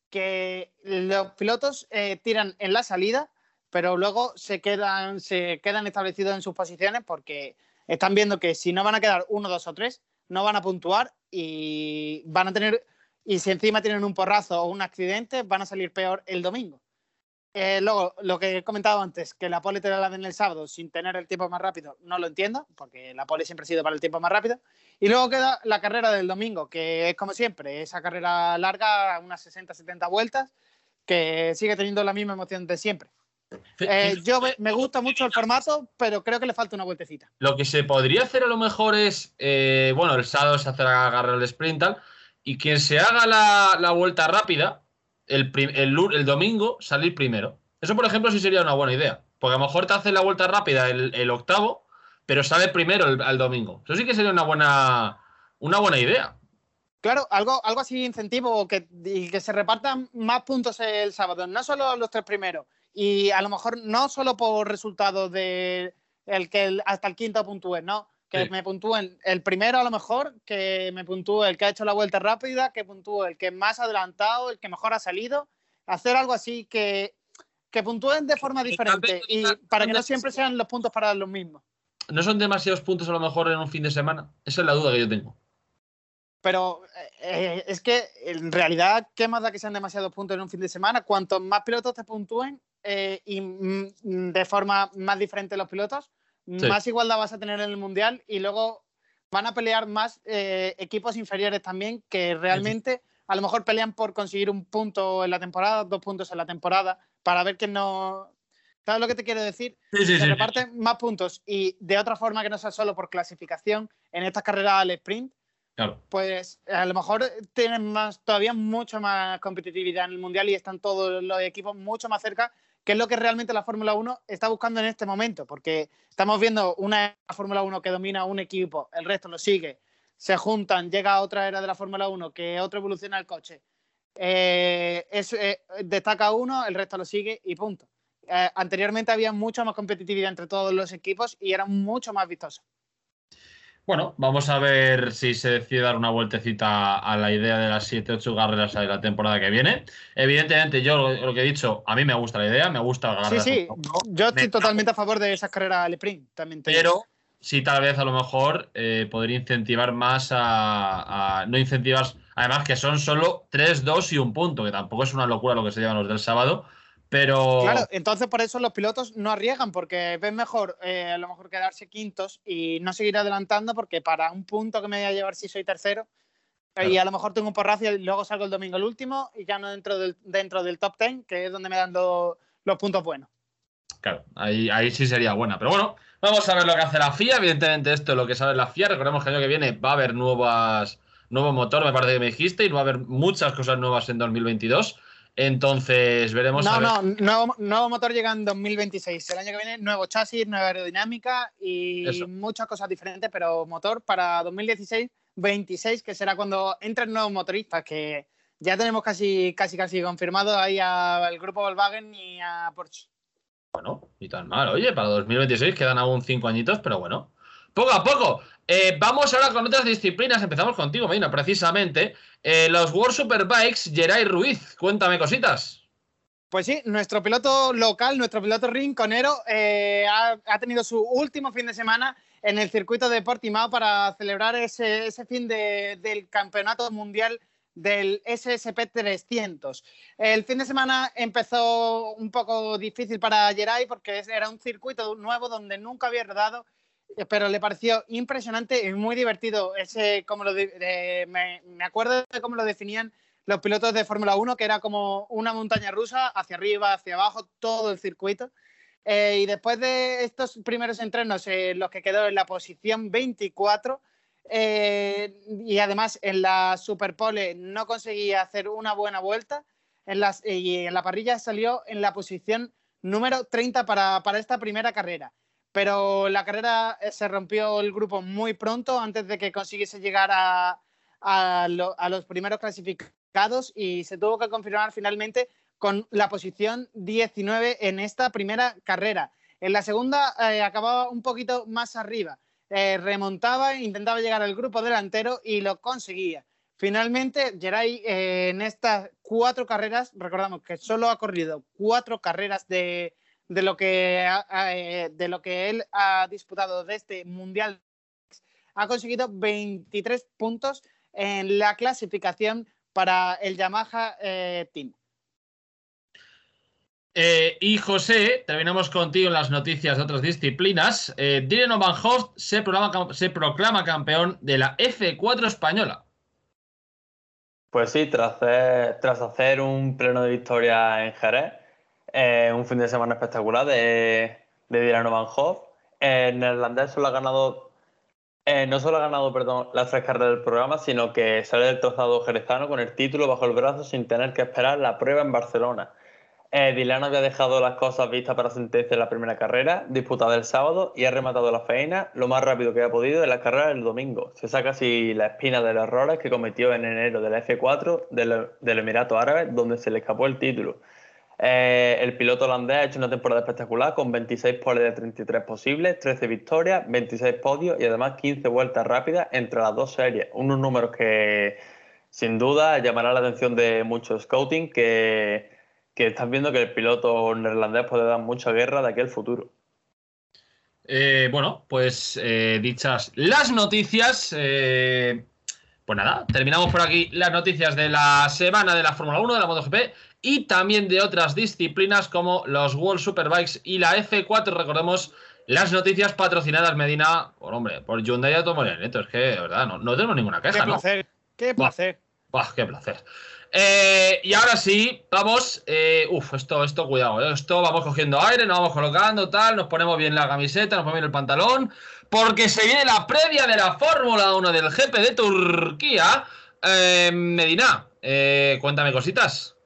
que los pilotos eh, tiran en la salida pero luego se quedan, se quedan establecidos en sus posiciones porque están viendo que si no van a quedar uno, dos o tres, no van a puntuar y van a tener, y si encima tienen un porrazo o un accidente, van a salir peor el domingo. Eh, luego, lo que he comentado antes, que la pole te la den el sábado sin tener el tiempo más rápido, no lo entiendo, porque la pole siempre ha sido para el tiempo más rápido. Y luego queda la carrera del domingo, que es como siempre, esa carrera larga, unas 60-70 vueltas, que sigue teniendo la misma emoción de siempre. Eh, yo me, gusta mucho el formato, pero creo que le falta una vueltecita. Lo que se podría hacer a lo mejor es, eh, bueno, el sábado se hace la carrera del sprint tal, y quien se haga la vuelta rápida, el, domingo salir primero. Eso, por ejemplo, sí sería una buena idea. Porque a lo mejor te hace la vuelta rápida el, octavo, pero sale primero el, domingo. Eso sí que sería una buena, una buena idea. Claro, algo, algo así incentivo que, y que se repartan más puntos el sábado, no solo los tres primeros. Y a lo mejor no solo por resultados de el que hasta el quinto puntúe, no, que me puntúen el primero a lo mejor, que me puntúe el que ha hecho la vuelta rápida, que puntúe el que más adelantado, el que mejor ha salido, hacer algo así que, que puntúen de forma diferente y para que no siempre sean los puntos para los mismos. ¿No son demasiados puntos a lo mejor en un fin de semana? Esa es la duda que yo tengo. Pero eh, es que en realidad, ¿qué más da que sean demasiados puntos en un fin de semana? Cuantos más pilotos te puntúen eh, y de forma más diferente los pilotos, más igualdad vas a tener en el Mundial y luego van a pelear más eh, equipos inferiores también que realmente a lo mejor pelean por conseguir un punto en la temporada, dos puntos en la temporada, para ver que no... ¿Sabes lo que te quiero decir? Se reparten más puntos y de otra forma que no sea solo por clasificación en estas carreras al sprint, pues a lo mejor tienen más, todavía mucho más competitividad en el Mundial y están todos los equipos mucho más cerca que es lo que realmente la Fórmula 1 está buscando en este momento, porque estamos viendo una Fórmula 1 que domina un equipo, el resto lo sigue, se juntan, llega a otra era de la Fórmula 1, que otro evoluciona el coche, eh, eh, destaca uno, el resto lo sigue y punto. Eh, anteriormente había mucha más competitividad entre todos los equipos y era mucho más vistoso. Bueno, vamos a ver si se decide dar una vueltecita a la idea de las 7-8 carreras de la temporada que viene. Evidentemente, yo lo, que he dicho, a mí me gusta la idea, me gusta ganar. Sí, sí, yo estoy totalmente a favor de esas carreras al sprint. También Pero sí, tal vez a lo mejor eh, podría incentivar más a, No incentivas, además que son solo 3, 2 y un punto, que tampoco es una locura lo que se llevan los del sábado pero... Claro, entonces por eso los pilotos no arriesgan, porque ven mejor eh, a lo mejor quedarse quintos y no seguir adelantando, porque para un punto que me voy a llevar si soy tercero, eh, y a lo mejor tengo un porrazo y luego salgo el domingo el último y ya no dentro del, dentro del top ten, que es donde me dan los puntos buenos. Claro, ahí, ahí sí sería buena. Pero bueno, vamos a ver lo que hace la FIA. Evidentemente, esto es lo que sabe la FIA. Recordemos que el año que viene va a haber nuevas, nuevo motor, me parece que me dijiste, y va a haber muchas cosas nuevas en 2022. Entonces, veremos. No, no, nuevo, nuevo, motor llega en 2026. El año que viene, nuevo chasis, nueva aerodinámica y muchas cosas diferentes, pero motor para 2016, 26, que será cuando entren nuevos motoristas, que ya tenemos casi, casi, casi confirmado ahí al grupo Volkswagen y a Porsche. Bueno, ni tan mal. Oye, para 2026 quedan aún cinco añitos, pero bueno. Poco a poco. Eh, vamos ahora con otras disciplinas. Empezamos contigo, Medina, precisamente. Eh, los World Superbikes, Geray Ruiz. Cuéntame cositas. Pues sí, nuestro piloto local, nuestro piloto rinconero, eh, ha, tenido su último fin de semana en el circuito de Portimao para celebrar ese, fin del campeonato mundial del SSP 300. El fin de semana empezó un poco difícil para Geray porque era un circuito nuevo donde nunca había rodado pero le pareció impresionante y muy divertido. Ese, como me, acuerdo de cómo lo definían los pilotos de Fórmula 1, que era como una montaña rusa, hacia arriba, hacia abajo, todo el circuito. Eh, y después de estos primeros entrenos, eh, los que quedó en la posición 24, eh, y además en la Superpole no conseguía hacer una buena vuelta, en y en la parrilla salió en la posición número 30 para, para esta primera carrera pero la carrera eh, se rompió el grupo muy pronto antes de que consiguiese llegar a, los primeros clasificados y se tuvo que confirmar finalmente con la posición 19 en esta primera carrera. En la segunda eh, acababa un poquito más arriba, eh, remontaba, intentaba llegar al grupo delantero y lo conseguía. Finalmente, Geray en estas cuatro carreras, recordamos que solo ha corrido cuatro carreras de, de lo que, eh, de lo que él ha disputado de este Mundial. Ha conseguido 23 puntos en la clasificación para el Yamaha eh, Team. Eh, y José, terminamos contigo en las noticias de otras disciplinas. Eh, Dylan Van Hoft se, se proclama campeón de la F4 española. Pues sí, tras hacer, tras hacer un pleno de victoria en Jerez, eh, un fin de semana espectacular de, de Dylan Van Hoff. Neerlandés solo ha ganado, eh, no solo ha ganado las tres carreras del programa, sino que sale del trazado jerezano con el título bajo el brazo sin tener que esperar la prueba en Barcelona. Eh, Dylan había dejado las cosas vistas para sentencia en la primera carrera, disputada el sábado, y ha rematado la feina lo más rápido que ha podido en la carrera del domingo. Se saca así la espina de los errores que cometió en enero de la F4 del, del Emirato Árabe, donde se le escapó el título. Eh, el piloto holandés ha hecho una temporada espectacular con 26 poles de 33 posibles, 13 victorias, 26 podios y además 15 vueltas rápidas entre las dos series. Unos números que sin duda llamará la atención de muchos scouting que, están viendo que el piloto neerlandés puede dar mucha guerra de aquí al futuro. Eh, bueno, pues eh, dichas las noticias, pues nada, terminamos por aquí las noticias de la semana de la Fórmula 1 de la MotoGP y también de otras disciplinas como los World Superbikes y la F4. Recordemos las noticias patrocinadas, Medina, por hombre, por Hyundai Automobileto. Es que, de verdad, no, no tengo ninguna queja, qué placer, Qué placer. qué placer. Eh, y ahora sí, vamos. Eh, uf, esto, esto, cuidado. Eh, esto vamos cogiendo aire, nos vamos colocando, tal. Nos ponemos bien la camiseta, nos ponemos bien el pantalón. Porque se viene la previa de la Fórmula 1 del GP de Turquía. Medina, cuéntame cositas.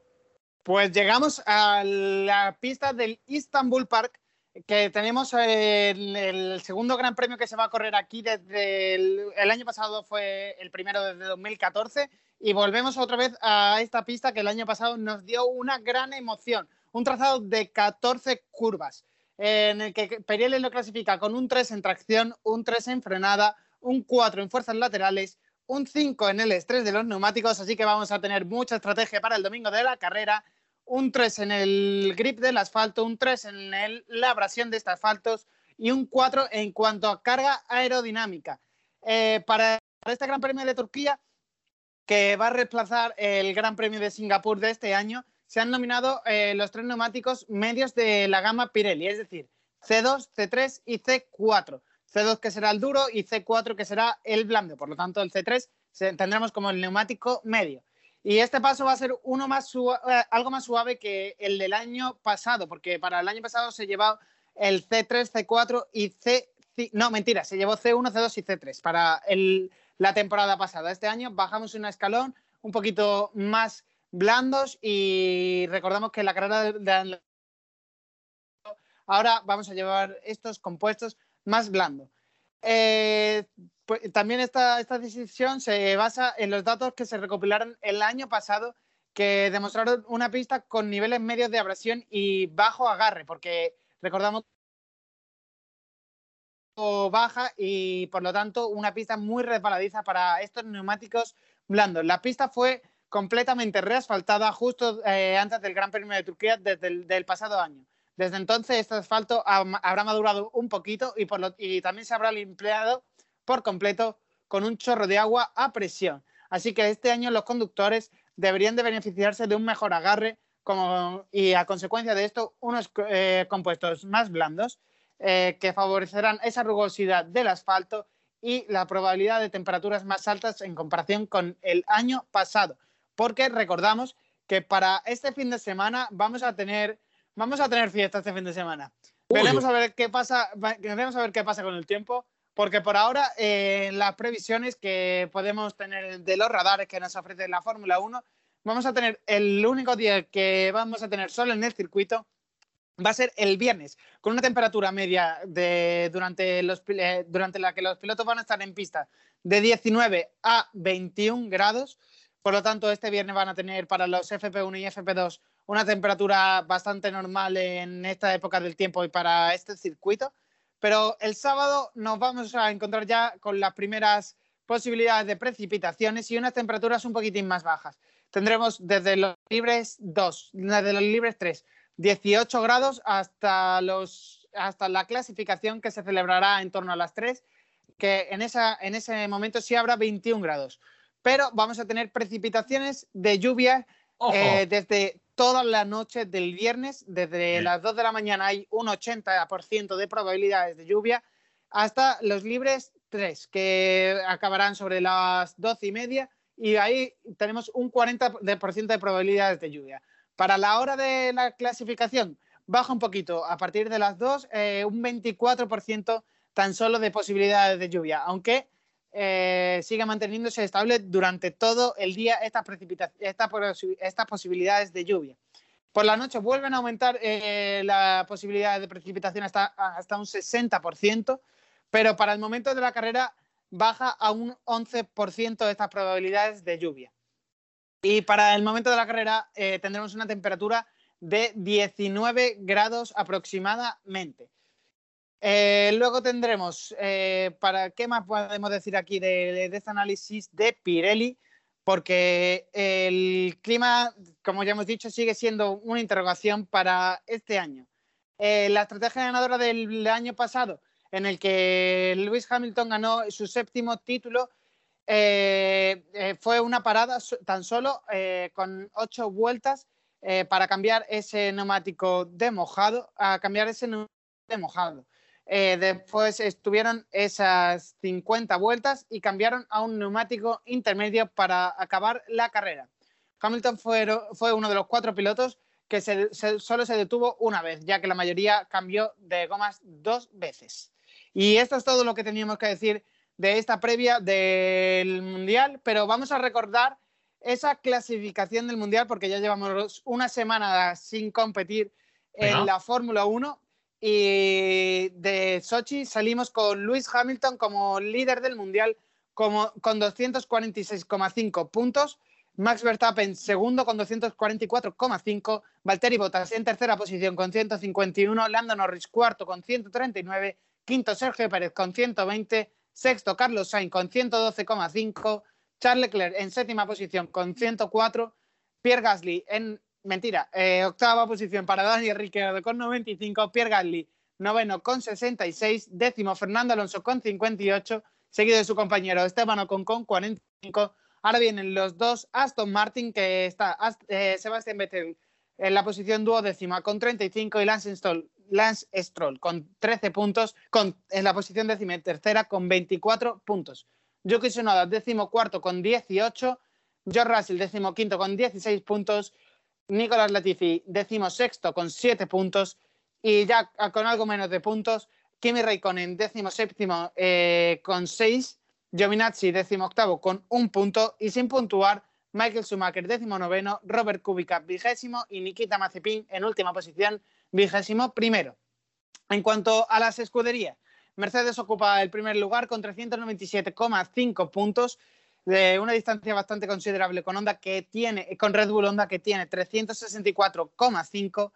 Pues llegamos a la pista del Istanbul Park, que tenemos el, segundo gran premio que se va a correr aquí desde el, año pasado fue el primero desde 2014 y volvemos otra vez a esta pista que el año pasado nos dio una gran emoción, un trazado de 14 curvas en el que Pirelli lo clasifica con un 3 en tracción, un 3 en frenada, un 4 en fuerzas laterales, un 5 en el estrés de los neumáticos, así que vamos a tener mucha estrategia para el domingo de la carrera un 3 en el grip del asfalto, un 3 en la abrasión de estos asfaltos y un 4 en cuanto a carga aerodinámica. Eh, para, este Gran Premio de Turquía, que va a reemplazar el Gran Premio de Singapur de este año, se han nominado eh, los tres neumáticos medios de la gama Pirelli, es decir, C2, C3 y C4. C2 que será el duro y C4 que será el blando. Por lo tanto, el C3 tendremos como el neumático medio. Y este paso va a ser uno más eh, algo más suave que el del año pasado, porque para el año pasado se llevó el C3, C4 y C. No, mentira, se llevó C1, C2 y C3 para la temporada pasada. Este año bajamos un escalón un poquito más blandos y recordamos que la carrera de, ahora vamos a llevar estos compuestos más blandos. Eh, pues, también esta, esta decisión se basa en los datos que se recopilaron el año pasado que demostraron una pista con niveles medios de abrasión y bajo agarre, porque recordamos baja y por lo tanto una pista muy resbaladiza para estos neumáticos blandos. La pista fue completamente reasfaltada justo eh, antes del Gran Premio de Turquía desde el del pasado año. Desde entonces este asfalto habrá madurado un poquito y, también se habrá limpiado por completo con un chorro de agua a presión. Así que este año los conductores deberían de beneficiarse de un mejor agarre y a consecuencia de esto unos eh, compuestos más blandos eh, que favorecerán esa rugosidad del asfalto y la probabilidad de temperaturas más altas en comparación con el año pasado. Porque recordamos que para este fin de semana vamos a tener, vamos a tener fiesta este fin de semana. Veremos a ver qué pasa, veremos a ver qué pasa con el tiempo porque por ahora eh, las previsiones que podemos tener de los radares que nos ofrece la Fórmula 1, vamos a tener el único día que vamos a tener sol en el circuito va a ser el viernes, con una temperatura media durante, eh, durante la que los pilotos van a estar en pista de 19 a 21 grados. Por lo tanto, este viernes van a tener para los FP1 y FP2 una temperatura bastante normal en esta época del tiempo y para este circuito. Pero el sábado nos vamos a encontrar ya con las primeras posibilidades de precipitaciones y unas temperaturas un poquitín más bajas. Tendremos desde los libres 2, desde los libres 3, 18 grados hasta, los, hasta la clasificación que se celebrará en torno a las 3, que en, esa, en ese momento sí habrá 21 grados. Pero vamos a tener precipitaciones de lluvia eh, desde toda la noche del viernes. Desde las 2 de la mañana hay un 80% de probabilidades de lluvia hasta los libres 3, que acabarán sobre las 12 y media. Y ahí tenemos un 40% de probabilidades de lluvia. Para la hora de la clasificación, baja un poquito. A partir de las 2, eh, un 24% tan solo de posibilidades de lluvia, aunque eh, sigue manteniéndose estable durante todo el día estas, estas posibilidades de lluvia. Por la noche vuelven a aumentar eh, la de precipitación hasta, hasta un 60%, pero para el momento de la carrera baja a un 11% de estas probabilidades de lluvia. Y para el momento de la carrera eh, tendremos una temperatura de 19 grados aproximadamente. Eh, luego tendremos, eh, para qué más podemos decir aquí de, este análisis de Pirelli, porque el clima, como ya hemos dicho, sigue siendo una interrogación para este año. La estrategia ganadora del año pasado, en el que Lewis Hamilton ganó su séptimo título, fue una parada tan solo con ocho vueltas para cambiar ese neumático de mojado, a cambiar ese de mojado. Eh, después estuvieron esas 50 vueltas y cambiaron a un neumático intermedio para acabar la carrera. Hamilton fue, fue uno de los cuatro pilotos que solo se detuvo una vez, ya que la mayoría cambió de gomas dos veces. Y esto es todo lo que teníamos que decir de esta previa del Mundial, pero vamos a recordar esa clasificación del Mundial porque ya llevamos una semana sin competir en la Fórmula 1 y de Sochi salimos con Lewis Hamilton como líder del mundial como, con 246,5 puntos. Max Verstappen segundo con 244,5. Valtteri Bottas en tercera posición con 151. Lando Norris cuarto con 139. Quinto Sergio Pérez con 120. Sexto Carlos Sainz con 112,5. Charles Leclerc en séptima posición con 104. Pierre Gasly en mentira, eh, octava posición para Daniel Ricciardo con 95, Pierre Gasly noveno con 66, décimo Fernando Alonso con 58, seguido de su compañero Esteban Ocon con 45. Ahora vienen los dos Aston Martin, que está eh, Sebastián Vettel en la posición duodécima con 35 y Lance Stroll, con 13 puntos, con, en la posición décima tercera con 24 puntos. Yuki Tsunoda décimo cuarto con 18, George Russell décimo quinto con 16 puntos, Nicolás Latifi, décimo sexto con siete puntos. Y ya con algo menos de puntos, Kimi Raikkonen, décimo séptimo eh, con seis. Giovinazzi, décimo octavo con un punto. Y sin puntuar, Michael Schumacher, décimo noveno. Robert Kubica, vigésimo. Y Nikita Mazepin, en última posición, vigésimo primero. En cuanto a las escuderías, Mercedes ocupa el primer lugar con 397,5 puntos de una distancia bastante considerable con Honda que tiene, con Red Bull Honda que tiene 364,5.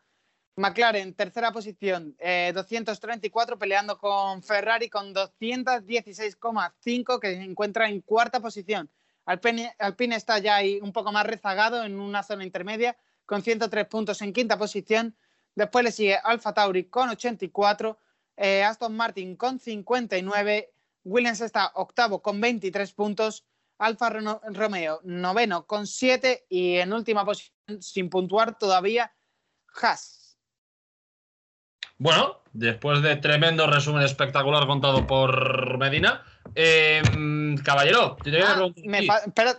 McLaren, tercera posición, 234, eh, peleando con Ferrari con 216,5, que se encuentra en cuarta posición. Alpine, está ya ahí un poco más rezagado en una zona intermedia, con 103 puntos en quinta posición. Después le sigue Alfa Tauri con 84, eh, Aston Martin con 59, Williams está octavo con 23 puntos, Alfa Romeo noveno con siete y en última posición sin puntuar todavía Haas. Bueno, después de tremendo resumen espectacular contado por Medina, em, caballero, te ah,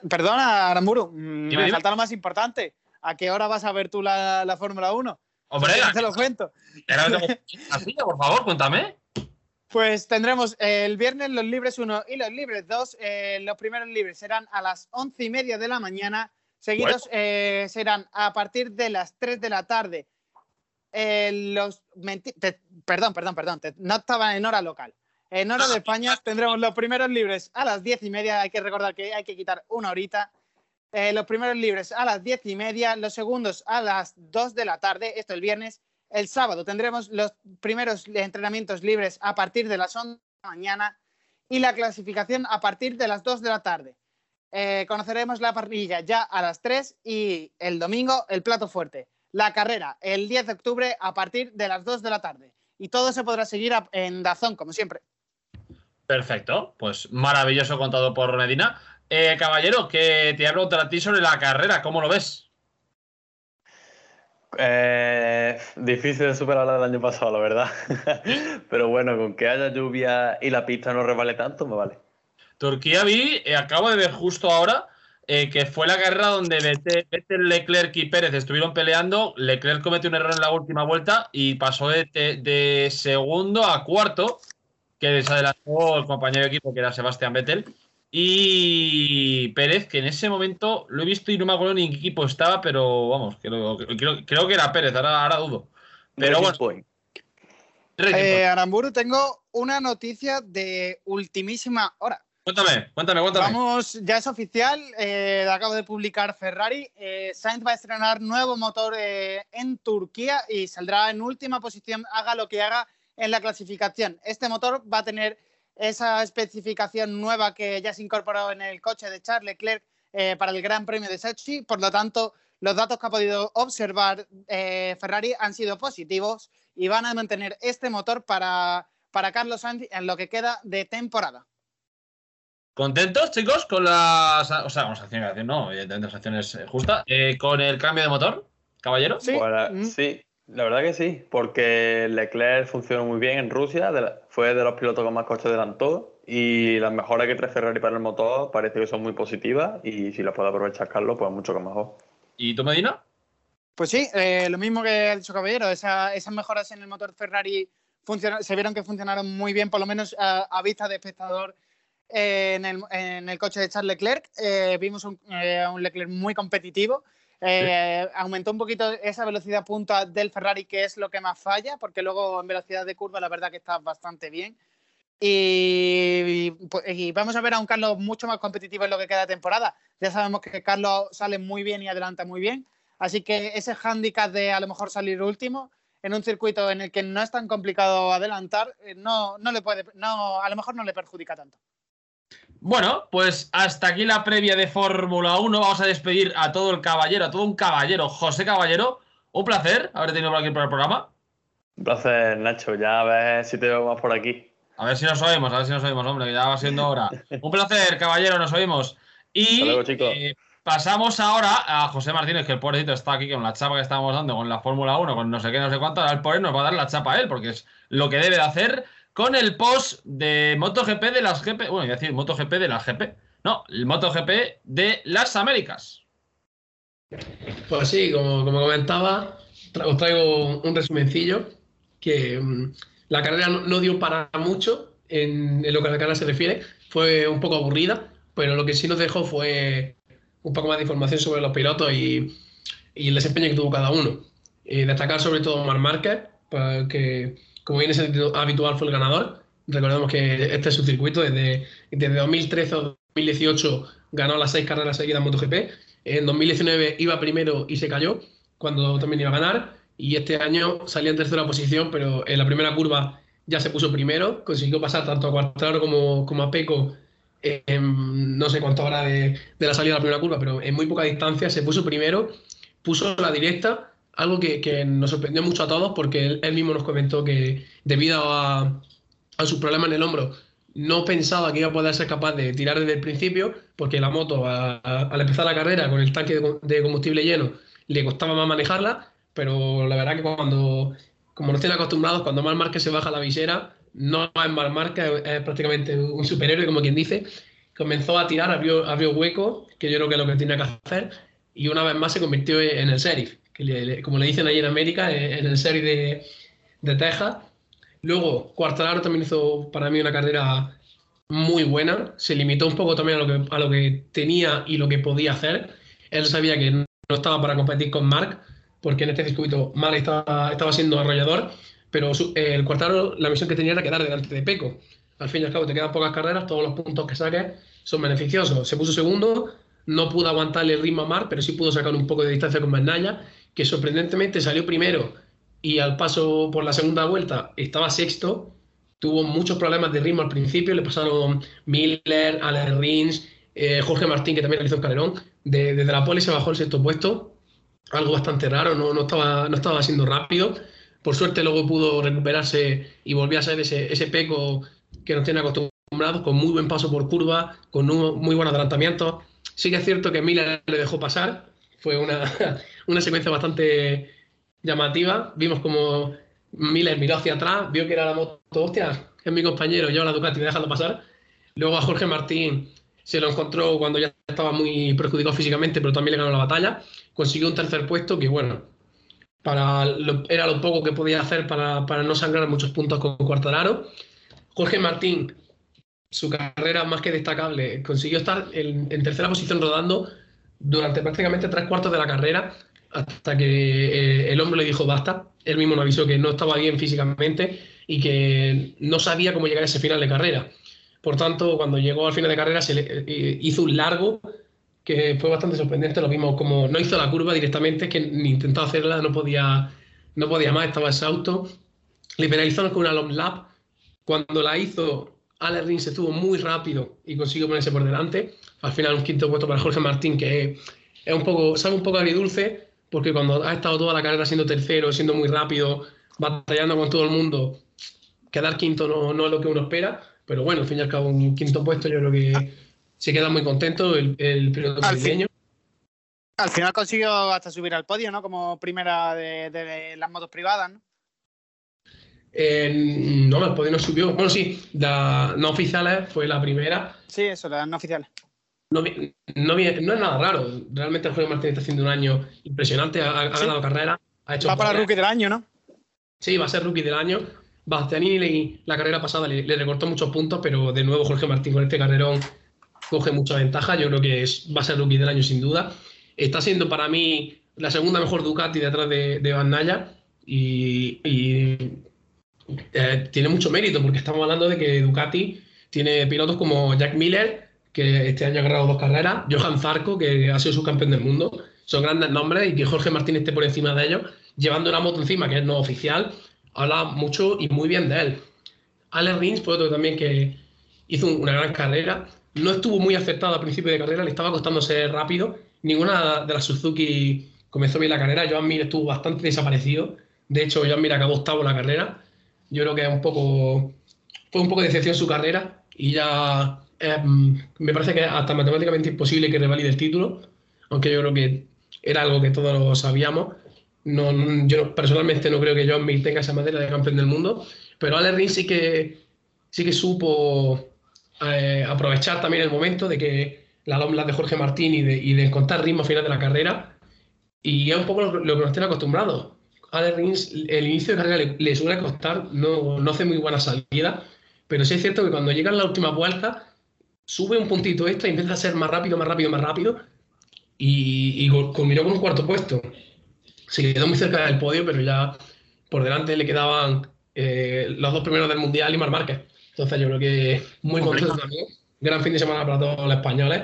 perdona, Aramburu, me falta lo más importante. ¿A qué hora vas a ver tú la, Fórmula 1? Hombre, te lo cuento. por favor, cuéntame. Pues tendremos el viernes los libres 1 y los libres 2. Eh, los primeros libres serán a las once y media de la mañana. Seguidos eh, serán a partir de las 3 de la tarde. Eh, los perdón, perdón, perdón. no estaba en hora local. En hora de España tendremos los primeros libres a las 10 y media. Hay que recordar que hay que quitar una horita. los primeros libres a las 10 y media. Los segundos a las 2 de la tarde. Esto el viernes el sábado tendremos los primeros entrenamientos libres a partir de las 11 de la mañana y la clasificación a partir de las 2 de la tarde. Eh, conoceremos la parrilla ya a las 3 y el domingo el plato fuerte. La carrera el 10 de octubre a partir de las 2 de la tarde. Y todo se podrá seguir en Dazón, como siempre. Perfecto, pues maravilloso contado por Medina. Eh, caballero, que te hablo a ti sobre la carrera, ¿cómo lo ves? Eh, difícil de superar la del año pasado, la verdad. Pero bueno, con que haya lluvia y la pista no revale tanto, me vale. Turquía vi, eh, acabo de ver justo ahora, eh, que fue la carrera donde Vettel, Leclerc y Pérez estuvieron peleando. Leclerc cometió un error en la última vuelta y pasó de, segundo a cuarto, que se adelantó el compañero de equipo que era Sebastián Vettel. Y Pérez, que en ese momento lo he visto y no me acuerdo ni en qué equipo estaba, pero vamos, creo, creo, que era Pérez, ahora, ahora dudo. Pero bueno. Eh, Aramburu, tengo una noticia de ultimísima hora. Cuéntame, cuéntame, cuéntame. Vamos, ya es oficial, eh, acabo de publicar Ferrari. Eh, Sainz va a estrenar nuevo motor eh, en Turquía y saldrá en última posición, haga lo que haga en la clasificación. Este motor va a tener esa especificación nueva que ya se incorporó en el coche de Charles Leclerc eh, para el Gran Premio de Sochi. Por lo tanto, los datos que ha podido observar eh, Ferrari han sido positivos y van a mantener este motor para, para Carlos Sainz en lo que queda de temporada. ¿Contentos, chicos, con las. O sea, a hacer, no, evidentemente las acciones eh, justas. ¿Con el cambio de motor, caballero? Sí. Mm. sí, la verdad que sí, porque Leclerc funcionó muy bien en Rusia, fue de los pilotos con más coches adelantó y las mejoras que trae Ferrari para el motor parece que son muy positivas y si las puede aprovechar Carlos, pues mucho que mejor. ¿Y tú, Medina? Pues sí, eh, lo mismo que ha dicho Caballero, esas mejoras en el motor Ferrari se vieron que funcionaron muy bien, por lo menos a, vista de espectador eh, en, el, coche de Charles Leclerc. Eh, vimos un, un Leclerc muy competitivo eh, aumentó un poquito esa velocidad punta del Ferrari, que es lo que más falla, porque luego en velocidad de curva la verdad que está bastante bien. Y, pues, vamos a ver a un Carlos mucho más competitivo en lo que queda de temporada. Ya sabemos que Carlos sale muy bien y adelanta muy bien. Así que ese hándicap de a lo mejor salir último en un circuito en el que no es tan complicado adelantar, eh, no, no le puede, no, a lo mejor no le perjudica tanto. Bueno, pues hasta aquí la previa de Fórmula 1. Vamos a despedir a todo el caballero, a todo un caballero. José Caballero, un placer haber tenido por aquí por el programa. Un placer, Nacho. Ya a ver si te veo más por aquí. A ver si nos oímos, a ver si nos oímos, hombre, que ya va siendo hora. un placer, caballero, nos oímos. Y eh, pasamos ahora a José Martínez, que el pobrecito está aquí con la chapa que estábamos dando con la Fórmula 1, con no sé qué, no sé cuánto. Ahora el pobre nos va a dar la chapa a él, porque es lo que debe de hacer con el post de MotoGP de las GP, bueno, iba a decir MotoGP de las GP, no, el MotoGP de las Américas. Pues sí, como, comentaba, os traigo un resumencillo que mm, la carrera no, dio para mucho en, lo que a la carrera se refiere, fue un poco aburrida, pero lo que sí nos dejó fue un poco más de información sobre los pilotos y, el desempeño que tuvo cada uno. Eh, destacar sobre todo Mar Márquez, pues, que como viene siendo habitual, fue el ganador. Recordemos que este es su circuito, desde, desde 2013 a 2018 ganó las seis carreras seguidas en MotoGP. En 2019 iba primero y se cayó, cuando también iba a ganar. Y este año salía en tercera posición, pero en la primera curva ya se puso primero. Consiguió pasar tanto a Cuartaro como, como a Peco en no sé cuánto hora de, de la salida de la primera curva, pero en muy poca distancia se puso primero, puso la directa algo que, nos sorprendió mucho a todos porque él, mismo nos comentó que debido a, a sus problemas en el hombro no pensaba que iba a poder ser capaz de tirar desde el principio porque la moto al empezar la carrera con el tanque de, combustible lleno le costaba más manejarla, pero la verdad que cuando, como nos tienen acostumbrados, cuando Mar Márquez se baja la visera, no es Mar Márquez, es prácticamente un superhéroe, como quien dice, comenzó a tirar, abrió, abrió hueco, que yo creo que es lo que tenía que hacer, y una vez más se convirtió en el sheriff como le dicen ahí en América, en el serie de, de Texas. Luego, Cuartararo también hizo para mí una carrera muy buena. Se limitó un poco también a lo que, a lo que tenía y lo que podía hacer. Él sabía que no estaba para competir con Mark, porque en este circuito Mark estaba, estaba siendo arrollador, pero el Cuartararo la misión que tenía era quedar delante de Peco. Al fin y al cabo, te quedan pocas carreras, todos los puntos que saques son beneficiosos. Se puso segundo, no pudo aguantarle el ritmo a Mark, pero sí pudo sacar un poco de distancia con Bernaya que sorprendentemente salió primero y al paso por la segunda vuelta estaba sexto, tuvo muchos problemas de ritmo al principio, le pasaron Miller, Alex Rins, eh, Jorge Martín, que también realizó el carrerón, desde la poli se bajó el sexto puesto, algo bastante raro, no, no, estaba, no estaba siendo rápido. Por suerte luego pudo recuperarse y volvió a ser ese, ese peco que nos tiene acostumbrados, con muy buen paso por curva, con muy buen adelantamiento. Sí que es cierto que Miller le dejó pasar, fue una, una secuencia bastante llamativa. Vimos como Miller miró hacia atrás, vio que era la moto, hostia, es mi compañero, yo la Ducati, déjalo pasar. Luego a Jorge Martín se lo encontró cuando ya estaba muy perjudicado físicamente, pero también le ganó la batalla. Consiguió un tercer puesto que, bueno, para era lo poco que podía hacer para, para no sangrar muchos puntos con Cuartararo. Jorge Martín, su carrera más que destacable, consiguió estar en, tercera posición rodando durante prácticamente tres cuartos de la carrera hasta que eh, el hombre le dijo basta. Él mismo nos avisó que no estaba bien físicamente y que no sabía cómo llegar a ese final de carrera. Por tanto, cuando llegó al final de carrera se eh, hizo un largo que fue bastante sorprendente. Lo vimos como no hizo la curva directamente, que ni intentó hacerla, no podía, no podía más, estaba auto Le penalizaron con una long lap. Cuando la hizo, Ale Rins estuvo muy rápido y consiguió ponerse por delante. Al final, un quinto puesto para Jorge Martín, que es un poco, sabe un poco agridulce, porque cuando ha estado toda la carrera siendo tercero, siendo muy rápido, batallando con todo el mundo, quedar quinto no, no es lo que uno espera. Pero bueno, al fin y al cabo, un quinto puesto, yo creo que se queda muy contento el, el piloto al al final consiguió hasta subir al podio, ¿no? Como primera de, las motos privadas, ¿no? Eh, no, el podio no subió. Bueno, sí, las no oficiales fue la primera. Sí, eso, las no oficiales. No, no, es nada raro. Realmente Jorge Martínez está haciendo un año impresionante. Ha, ganado carrera. Ha hecho va para rookie del año, ¿no? Sí, va a ser rookie del año. Bastianini la carrera pasada le, le, recortó muchos puntos, pero de nuevo Jorge Martín con este carrerón coge mucha ventaja. Yo creo que es, va a ser rookie del año sin duda. Está siendo para mí la segunda mejor Ducati detrás de, de Van Naya y, eh, tiene mucho mérito porque estamos hablando de que Ducati tiene pilotos como Jack Miller, que este año ha ganado dos carreras, Johan Zarco, que ha sido subcampeón del mundo. Son grandes nombres y que Jorge Martín esté por encima de ellos, llevando una moto encima que es no oficial, habla mucho y muy bien de él. Ale Rins, por otro también que hizo una gran carrera, no estuvo muy acertado al principio de carrera, le estaba costando ser rápido. Ninguna de las Suzuki comenzó bien la carrera. Joan Mir estuvo bastante desaparecido. De hecho, Joan Mir acabó octavo la carrera. Yo creo que un poco. Fue un poco de decepción su carrera y ya em, me parece que hasta matemáticamente imposible que revalide el título, aunque yo creo que era algo que todos lo sabíamos. No, yo personalmente no creo que Joan Mir tenga esa madera de campeón del mundo, pero Ale Rins sí que, sí que supo eh, aprovechar también el momento de que la LOM de Jorge Martín y de, y de encontrar ritmo al final de la carrera. Y es un poco lo, que nos tiene acostumbrados. Ale Rins, el inicio de carrera le, suele costar, no, no hace muy buena salida, pero sí es cierto que cuando llega en la última vuelta, sube un puntito esto y empieza a ser más rápido, más rápido, más rápido, y, y culminó con un cuarto puesto. Se quedó muy cerca del podio, pero ya por delante le quedaban eh, los dos primeros del Mundial y Mar Márquez. Entonces yo creo que muy contento también. Gran fin de semana para todos los españoles.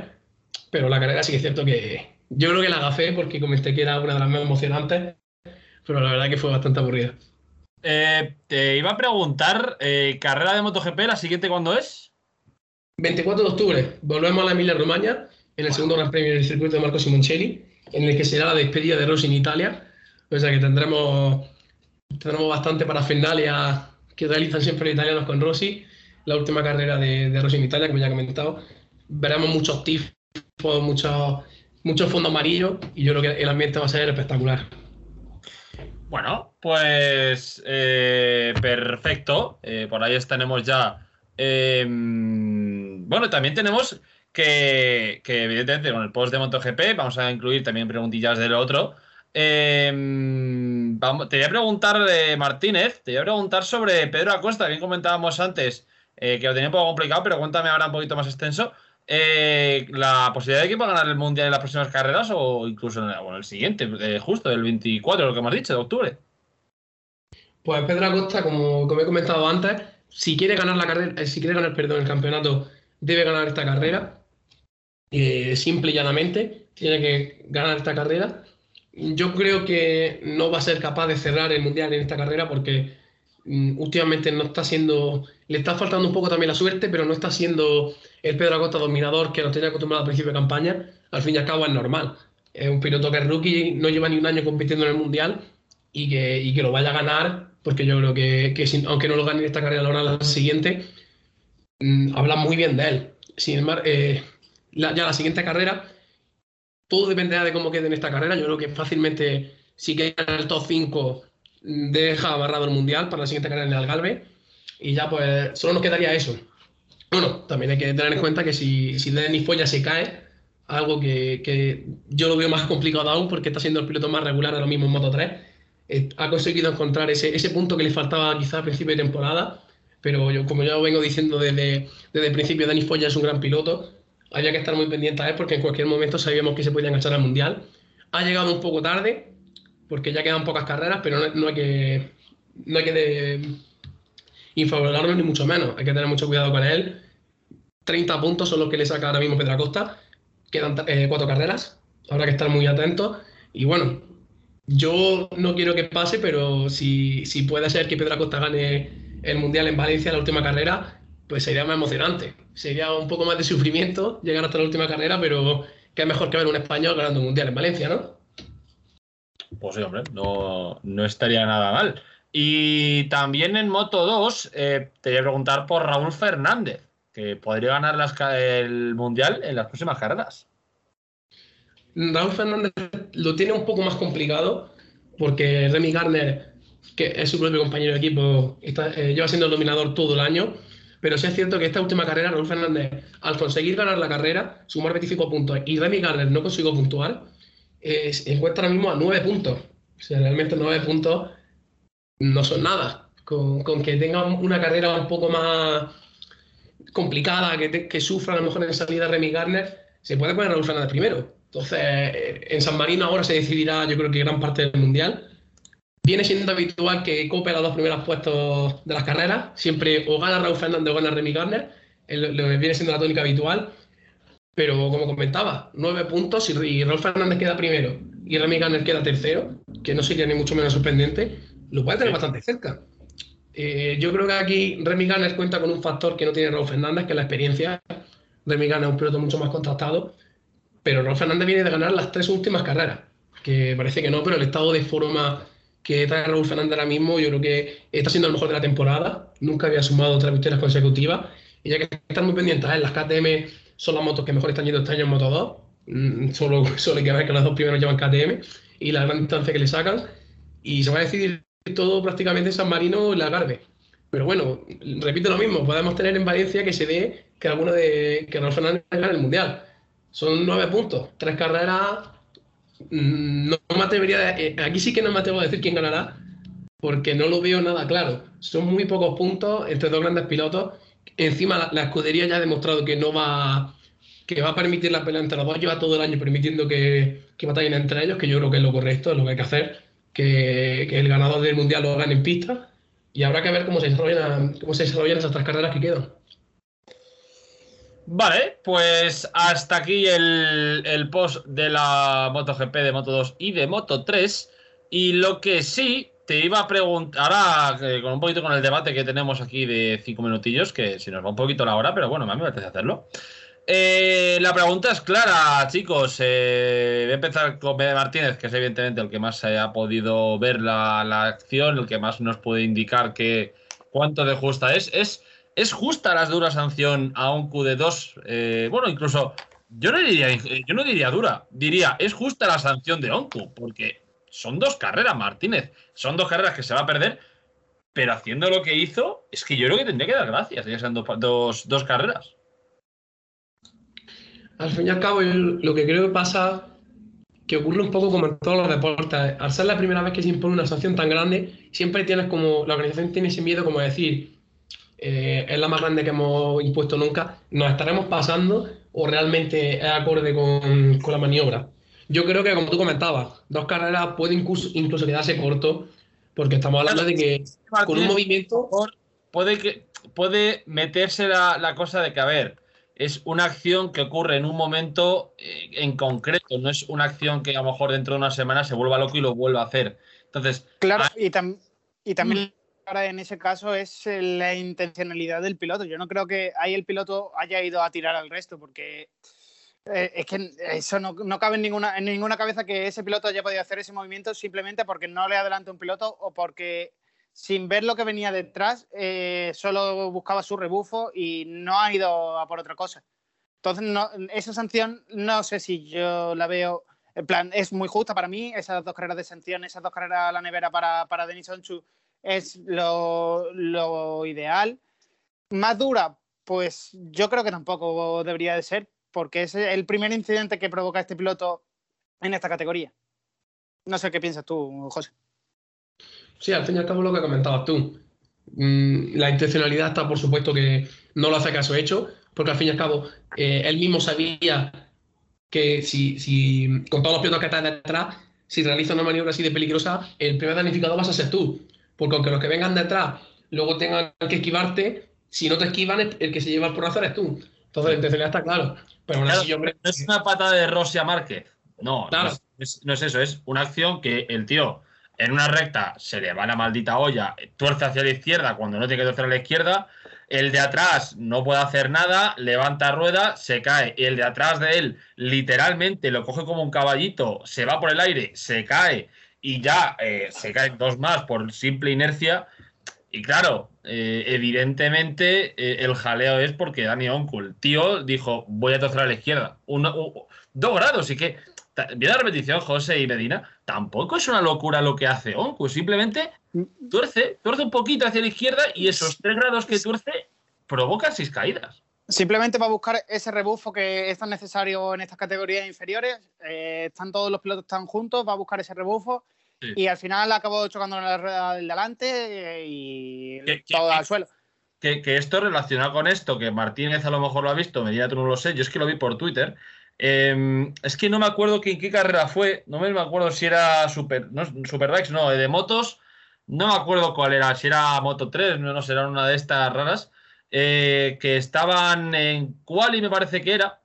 Pero la carrera sí que es cierto que yo creo que la gafé porque comenté que era una de las más emocionantes. Pero la verdad que fue bastante aburrida. Eh, te iba a preguntar, eh, ¿carrera de MotoGP la siguiente cuándo es? 24 de octubre. Volvemos a la Emilia Romagna en el segundo Gran Premio del circuito de Marco Simoncelli, en el que será la despedida de Rossi en Italia. O sea que tendremos, tendremos bastante para Fenalia que realizan siempre los italianos con Rossi la última carrera de, de Rossi en Italia, como ya he comentado. Veremos muchos tifos, muchos, muchos fondos amarillos y yo creo que el ambiente va a ser espectacular. Bueno, pues eh, perfecto. Eh, por ahí tenemos ya. Em, bueno, también tenemos que, evidentemente, con el post de MotoGP vamos a incluir también preguntillas del otro. Em, te voy a preguntar, de Martínez, te voy a preguntar sobre Pedro Acosta, bien comentábamos antes eh, que lo tenía un poco complicado, pero cuéntame ahora un poquito más extenso. Eh, ¿La posibilidad de que va a ganar el Mundial en las próximas carreras o incluso en el, el siguiente, eh, justo el 24, lo que hemos dicho, de octubre? Pues Pedro Acosta, como, como he comentado antes, si quiere ganar la carrera, si quiere ganar, perdón, el campeonato, debe ganar esta carrera. simple y llanamente, tiene que ganar esta carrera. Yo creo que no va a ser capaz de cerrar el Mundial en esta carrera porque Mm, últimamente no está siendo, le está faltando un poco también la suerte, pero no está siendo el Pedro Acosta dominador que nos tenía acostumbrado al principio de campaña. Al fin y al cabo es normal. Es un piloto que es rookie, no lleva ni un año compitiendo en el Mundial y que, y que lo vaya a ganar, porque yo creo que, que aunque no lo gane en esta carrera, ahora la siguiente, mm, habla muy bien de él. Sin embargo, eh, ya la siguiente carrera, todo dependerá de cómo quede en esta carrera. Yo creo que fácilmente si queda en el top 5, deja amarrado el mundial para la siguiente carrera en el Algarve. Y ya, pues, solo nos quedaría eso. Bueno, también hay que tener en cuenta que si, si Denis Foya se cae, algo que, yo lo veo más complicado aún porque está siendo el piloto más regular ahora mismo en Moto 3, eh, ha conseguido encontrar ese, ese punto que le faltaba quizá a principio de temporada, pero yo, como ya vengo diciendo desde, desde el principio, Denis Foya es un gran piloto, había que estar muy pendiente a él porque en cualquier momento sabíamos que se podía enganchar al Mundial. Ha llegado un poco tarde, porque ya quedan pocas carreras, pero no, hay que, no hay que infravalorarlo ni mucho menos. Hay que tener mucho cuidado con él. 30 puntos son los que le saca ahora mismo Pedro Acosta. Quedan eh, cuatro carreras. Habrá que estar muy atentos. Y bueno, yo no quiero que pase, pero si, si puede ser que Pedro Acosta gane el Mundial en Valencia, la última carrera, pues sería más emocionante. Sería un poco más de sufrimiento llegar hasta la última carrera, pero qué mejor que ver un español ganando un Mundial en Valencia, ¿no? Pues sí, hombre, no, no estaría nada mal. Y también en Moto 2 eh, te voy a preguntar por Raúl Fernández, que podría ganar el Mundial en las próximas carreras. Raúl Fernández lo tiene un poco más complicado porque Remy Garner, que es su propio compañero de equipo, eh, lleva siendo dominador todo el año. Pero sí es cierto que esta última carrera, Raúl Fernández, al conseguir ganar la carrera, sumar 25 puntos y Remy Garner no consiguió puntuar, se encuentra ahora mismo a 9 puntos. O sea, realmente 9 puntos no son nada. Con, que tenga una carrera un poco más complicada, que, que, sufra a lo mejor en salida Remy Garner, se puede poner Raúl Fernández primero. Entonces, eh, en San Marino ahora se decidirá, yo creo que gran parte del Mundial. Viene siendo habitual que cope los dos primeros puestos de las carreras. Siempre o gana Raúl Fernández o gana Remy Garner. Lo viene siendo la tónica habitual. Pero como comentaba, nueve puntos y Raúl Fernández queda primero y Remy Garner queda tercero, que no sería ni mucho menos sorprendente, lo puede tener bastante cerca. Eh, yo creo que aquí Remy Garner cuenta con un factor que no tiene Raúl Fernández, que es la experiencia. Remy Garner es un piloto mucho más contrastado, pero Raúl Fernández viene de ganar las tres últimas carreras, que parece que no, pero el estado de forma que trae Raúl Fernández ahora mismo, yo creo que está siendo el mejor de la temporada. Nunca había sumado tres victorias consecutivas. Y ya que están muy pendientes en las KTM son las motos que mejor están yendo este año en Moto 2. Mm, solo, solo hay que ver que los dos primeros llevan KTM y la gran distancia que le sacan. Y se va a decidir todo prácticamente en San Marino y la Garbe. Pero bueno, repito lo mismo, podemos tener en Valencia que se dé que alguno de que Raúl Fernández gane el Mundial. Son nueve puntos, tres carreras. Mm, no, me atrevería, eh, aquí sí que no me atrevo a decir quién ganará, porque no lo veo nada claro. Son muy pocos puntos entre dos grandes pilotos Encima la, escudería ya ha demostrado que no va que va a permitir la pelea entre los dos, lleva todo el año permitiendo que, que batallen entre ellos, que yo creo que es lo correcto, es lo que hay que hacer, que, el ganador del mundial lo gane en pista y habrá que ver cómo se desarrollan, cómo se desarrollan esas tres carreras que quedan. Vale, pues hasta aquí el, el, post de la MotoGP de Moto 2 y de Moto 3. Y lo que sí, te iba a preguntar, ahora eh, con un poquito con el debate que tenemos aquí de cinco minutillos, que si nos va un poquito la hora, pero bueno, a mí me apetece hacerlo. Eh, la pregunta es clara, chicos. Eh, voy a empezar con Bede Martínez, que es evidentemente el que más ha podido ver la, acción, el que más nos puede indicar que cuánto de justa es. ¿Es, es justa la dura sanción a un QD2? bueno, incluso yo no diría, yo no diría dura, diría es justa la sanción de Onku, porque son dos carreras, Martínez. Son dos carreras que se va a perder, pero haciendo lo que hizo, es que yo creo que tendría que dar gracias, ya sean dos, dos, carreras. Al fin y al cabo, lo que creo que pasa, que ocurre un poco como en todos los deportes. Al ser la primera vez que se impone una sanción tan grande, siempre tienes como, la organización tiene ese miedo como decir, eh, es la más grande que hemos impuesto nunca, nos estaremos pasando o realmente es acorde con, con la maniobra. Yo creo que, como tú comentabas, dos carreras puede incluso, incluso quedarse corto, porque estamos hablando de que con un movimiento. Puede, que, puede meterse la, cosa de que, a ver, es una acción que ocurre en un momento eh, en concreto, no es una acción que a lo mejor dentro de una semana se vuelva loco y lo vuelva a hacer. Entonces. Claro, y, y también en ese caso es la intencionalidad del piloto. Yo no creo que ahí el piloto haya ido a tirar al resto, porque eh, es que eso no, cabe en ninguna, en ninguna cabeza que ese piloto haya podido hacer ese movimiento simplemente porque no le adelanta un piloto o porque sin ver lo que venía detrás eh, solo buscaba su rebufo y no ha ido a por otra cosa. Entonces, esa sanción no sé si yo la veo En plan, es muy justa para mí. Esas dos carreras de sanción, esas dos carreras a la nevera para, para Denis Onchu es lo, lo ideal. Más dura, pues yo creo que tampoco debería de ser, porque es el primer incidente que provoca este piloto en esta categoría. No sé qué piensas tú, José. Sí, al fin y al cabo lo que comentabas tú. Mm, la intencionalidad está, por supuesto, que no lo hace caso hecho, porque al fin y al cabo eh, él mismo sabía que si, si con todos los pilotos que están detrás, si realiza una maniobra así de peligrosa, el primer danificado vas a ser tú. Porque aunque los que vengan detrás luego tengan que esquivarte, si no te esquivan, el que se lleva el porrazo eres tú. Entonces la intencionalidad está claro. Pero No es una patada de Rossi a Márquez. No, no, es, no, es, eso. Es una acción que el tío en una recta se le va la maldita olla, tuerce hacia la izquierda cuando no tiene que torcer a la izquierda. El de atrás no puede hacer nada, levanta rueda, se cae. Y el de atrás de él literalmente lo coge como un caballito, se va por el aire, se cae y ya eh, se caen dos más por simple inercia. Y claro, eh, evidentemente eh, el jaleo es porque Dani Onkul, tío, dijo, voy a torcer a la izquierda. dos grados, y que, viene la repetición, José y Medina, tampoco es una locura lo que hace Onkul, simplemente tuerce, tuerce un poquito hacia la izquierda y esos tres grados que tuerce provocan seis caídas. Simplemente va a buscar ese rebufo que es tan necesario en estas categorías inferiores. están todos los pilotos tan juntos, va a buscar ese rebufo y al final acabó chocando en la rueda del delante y todo al suelo. Que, esto relacionado con esto, que Martínez a lo mejor lo ha visto, Medina tú no lo sé, yo es que lo vi por Twitter. Em, es que no me acuerdo en qué carrera fue, no me acuerdo si era Super, no, Superbikes, no, de motos, no me acuerdo cuál era, si era Moto 3, no, no será una de estas raras, eh, que estaban en Quali, me parece que era,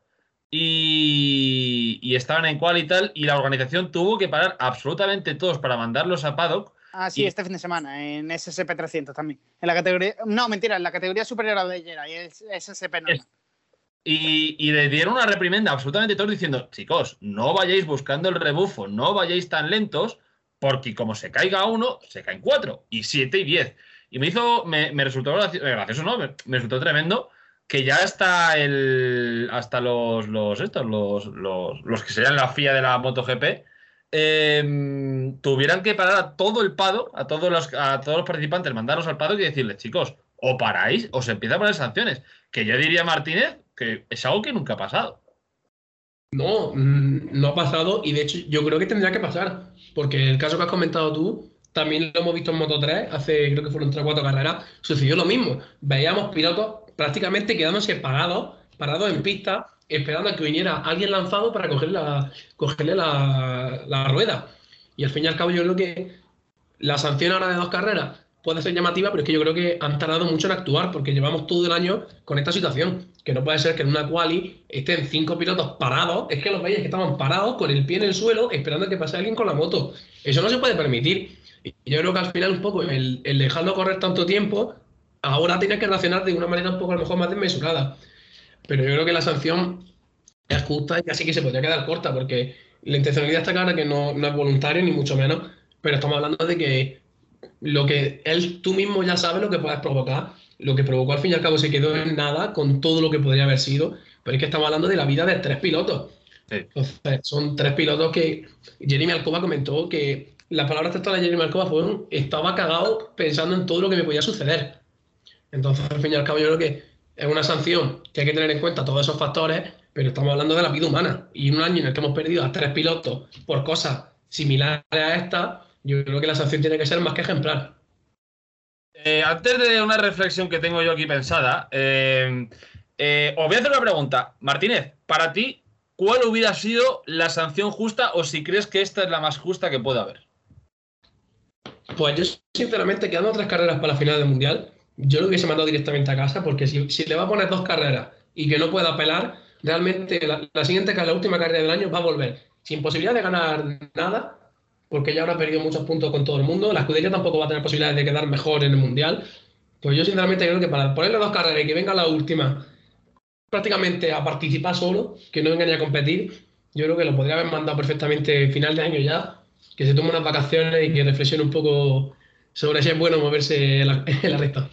y, estaban en cual y tal, y la organización tuvo que parar absolutamente todos para mandarlos a paddock. Ah, sí, este fin de semana, en SSP 300 también. En la categoría, no, mentira, en la categoría superior a de y es SSP normal. Y, y, le dieron una reprimenda absolutamente todos diciendo, chicos, no vayáis buscando el rebufo, no vayáis tan lentos, porque como se caiga uno, se caen cuatro, y siete y diez. Y me hizo, me, resultó gracioso, ¿no? me resultó tremendo que ya está el hasta los los estos los, los, que serían la FIA de la MotoGP eh, tuvieran que parar a todo el pado a todos los a todos los participantes mandarlos al pado y decirles chicos o paráis o se empieza a poner sanciones que yo diría Martínez que es algo que nunca ha pasado. No mm, no ha pasado y de hecho yo creo que tendría que pasar porque el caso que has comentado tú también lo hemos visto en Moto 3 hace creo que fueron 3 o 4 carreras sucedió lo mismo. Veíamos pilotos prácticamente quedándose parados, parados en pista, esperando a que viniera alguien lanzado para cogerle la, rueda. Y al fin y al cabo yo creo que la sanción ahora de dos carreras puede ser llamativa, pero es que yo creo que han tardado mucho en actuar porque llevamos todo el año con esta situación. Que no puede ser que en una quali estén cinco pilotos parados, es que los veis que estaban parados con el pie en el suelo esperando a que pase alguien con la moto. Eso no se puede permitir. Y yo creo que al final un poco el, el dejarlo correr tanto tiempo ahora tiene que reaccionar de una manera un poco a lo mejor más desmesurada. Pero yo creo que la sanción es justa y así que se podría quedar corta, porque la intencionalidad está clara que no, es voluntario, ni mucho menos, pero estamos hablando de que lo que él, tú mismo ya sabes lo que puedes provocar. Lo que provocó al fin y al cabo se quedó en nada con todo lo que podría haber sido, pero es que estamos hablando de la vida de tres pilotos. son tres pilotos que Jeremy Alcoba comentó que las palabras textuales de Jeremy Alcoba fueron: estaba cagado pensando en todo lo que me podía suceder. Entonces, al fin y al cabo, yo creo que es una sanción que hay que tener en cuenta todos esos factores, pero estamos hablando de la vida humana. Y un año en el que hemos perdido a tres pilotos por cosas similares a esta, yo creo que la sanción tiene que ser más que ejemplar. Eh, antes de una reflexión que tengo yo aquí pensada, eh, eh, os voy a hacer una pregunta. Martínez, para ti, ¿cuál hubiera sido la sanción justa o si crees que esta es la más justa que puede haber? Pues yo, sinceramente, quedando tres carreras para la final del Mundial, yo lo hubiese mandado directamente a casa porque si, le va a poner dos carreras y que no pueda apelar, realmente la, siguiente, la última carrera del año va a volver sin posibilidad de ganar nada, porque ya habrá perdido muchos puntos con todo el mundo. La escudería tampoco va a tener posibilidades de quedar mejor en el mundial. Pues yo sinceramente creo que para ponerle dos carreras y que venga la última prácticamente a participar solo, que no venga ni a competir, yo creo que lo podría haber mandado perfectamente final de año ya, que se tome unas vacaciones y que reflexione un poco sobre si es bueno moverse en la, en la recta.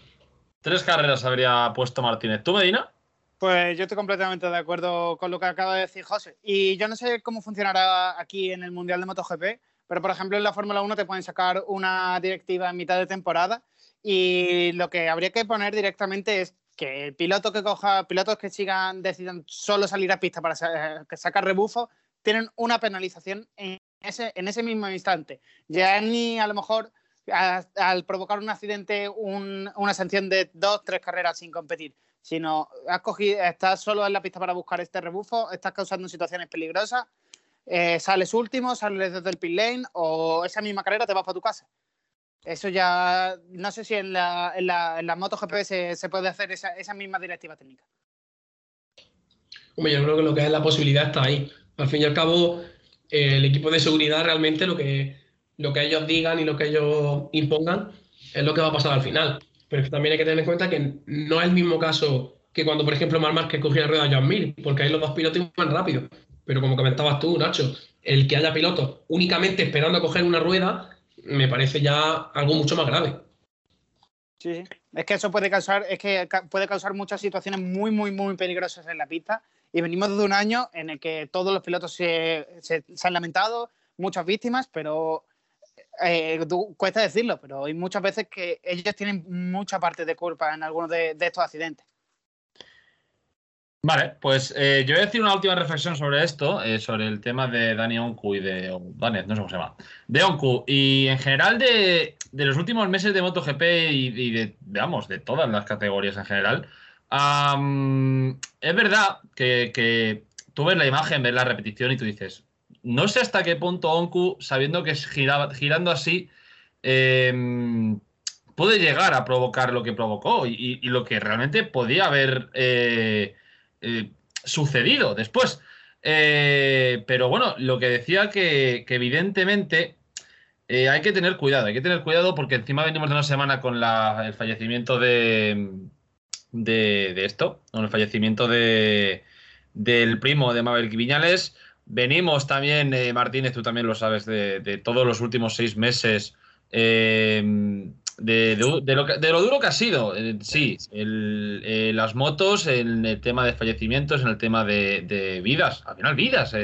Tres carreras habría puesto Martínez. ¿Tú, Medina? Pues yo estoy completamente de acuerdo con lo que acaba de decir José. Y yo no sé cómo funcionará aquí en el Mundial de MotoGP, pero por ejemplo en la Fórmula 1 te pueden sacar una directiva en mitad de temporada y lo que habría que poner directamente es que el piloto que coja, pilotos que sigan, decidan solo salir a pista para sacar rebufo, tienen una penalización en ese, en ese mismo instante. Ya ni a lo mejor al provocar un accidente una sanción de dos, tres carreras sin competir, sino has cogido, estás solo en la pista para buscar este rebufo, estás causando situaciones peligrosas, eh, sales último, sales desde el pit lane o esa misma carrera te vas para tu casa. Eso ya, no sé si en la, en la, en la MotoGP se, se, puede hacer esa, esa misma directiva técnica. Hombre, yo creo que lo que es la posibilidad está ahí. Al fin y al cabo, eh, el equipo de seguridad realmente lo que, lo que ellos digan y lo que ellos impongan es lo que va a pasar al final. Pero también hay que tener en cuenta que no es el mismo caso que cuando, por ejemplo, Mar que cogía la rueda de John Mir, porque ahí los dos pilotos iban rápido. Pero como comentabas tú, Nacho, el que haya pilotos únicamente esperando a coger una rueda me parece ya algo mucho más grave. Sí, es que eso puede causar, es que puede causar muchas situaciones muy, muy, muy peligrosas en la pista. Y venimos de un año en el que todos los pilotos se, se, han lamentado, muchas víctimas, pero eh, cuesta decirlo, pero hay muchas veces que ellos tienen mucha parte de culpa en algunos de, estos accidentes. Vale, pues eh, yo voy a decir una última reflexión sobre esto, eh, sobre el tema de Dani Onku y de Dani, no sé cómo se llama, de Onku y en general de, los últimos meses de MotoGP y, de, veamos, de todas las categorías en general. es verdad que tú ves la imagen, ves la repetición y tú dices, no sé hasta qué punto Onku, sabiendo que girando así, em, puede llegar a provocar lo que provocó y, lo que realmente podía haber eh, eh, sucedido después. Eh, pero bueno, lo que decía que, evidentemente hay que tener cuidado, hay que tener cuidado porque encima venimos de una semana con el fallecimiento de, de, esto, con el fallecimiento de, del primo de Mabel Viñales. Venimos también, eh, Martínez, tú también lo sabes, de, todos los últimos seis meses, eh, de, lo, duro que ha sido, eh, sí, las motos, en el tema de fallecimientos, en el tema de, vidas, al final vidas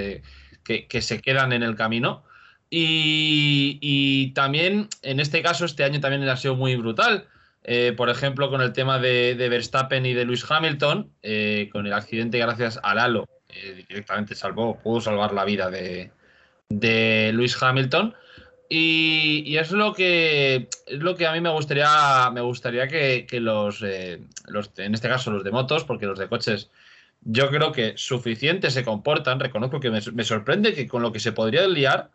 que, se quedan en el camino. Y, también, en este caso, este año también ha sido muy brutal. por ejemplo, con el tema de, Verstappen y de Lewis Hamilton, con el accidente gracias a Lalo directamente salvó, pudo salvar la vida de, de Lewis Hamilton. Y, es lo que es lo que a mí me gustaría me gustaría que, los, eh, los, en este caso los de motos porque los de coches yo creo que suficiente se comportan reconozco que me, me sorprende que con lo que se podría liar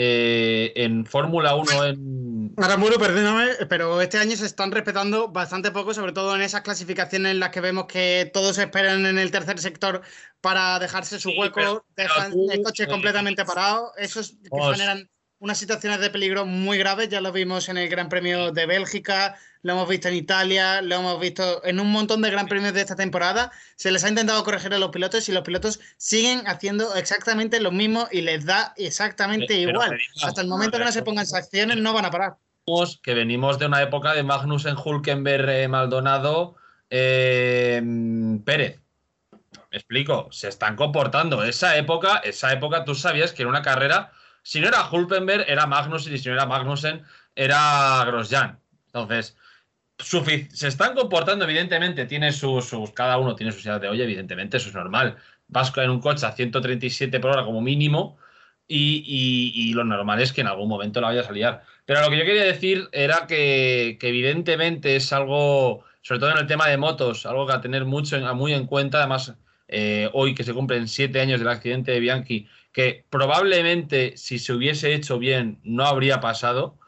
eh, en Fórmula 1 en... Aramuro, perdóname, pero este año se están respetando bastante poco, sobre todo en esas clasificaciones en las que vemos que todos esperan en el tercer sector para dejarse su hueco, dejan el coche completamente parado, esos que generan unas situaciones de peligro muy graves, ya lo vimos en el Gran Premio de Bélgica, lo hemos visto en Italia, lo hemos visto en un montón de Gran Premios de esta temporada, se les ha intentado corregir a los pilotos y los pilotos siguen haciendo exactamente lo mismo y les da exactamente igual. Hasta el momento que no se pongan sanciones no van a parar. Que venimos de una época de Magnussen, Hulkenberg, eh, Maldonado, eh, Pérez. Me explico, se están comportando. Esa época, esa época tú sabías que era una carrera si no era Hulkenberg, era Magnussen, y si no era Magnussen, era Grosjean. Entonces, se están comportando, evidentemente, tiene sus, cada uno tiene su edad de oye, evidentemente, eso es normal. Vas en un coche a 137 por hora como mínimo, y, lo normal es que en algún momento la vayas a liar. Pero lo que yo quería decir era que, evidentemente es algo, sobre todo en el tema de motos, algo que a tener mucho, muy en cuenta. Además, eh, hoy que se cumplen siete años del accidente de Bianchi, que probablemente si se hubiese hecho bien no habría pasado.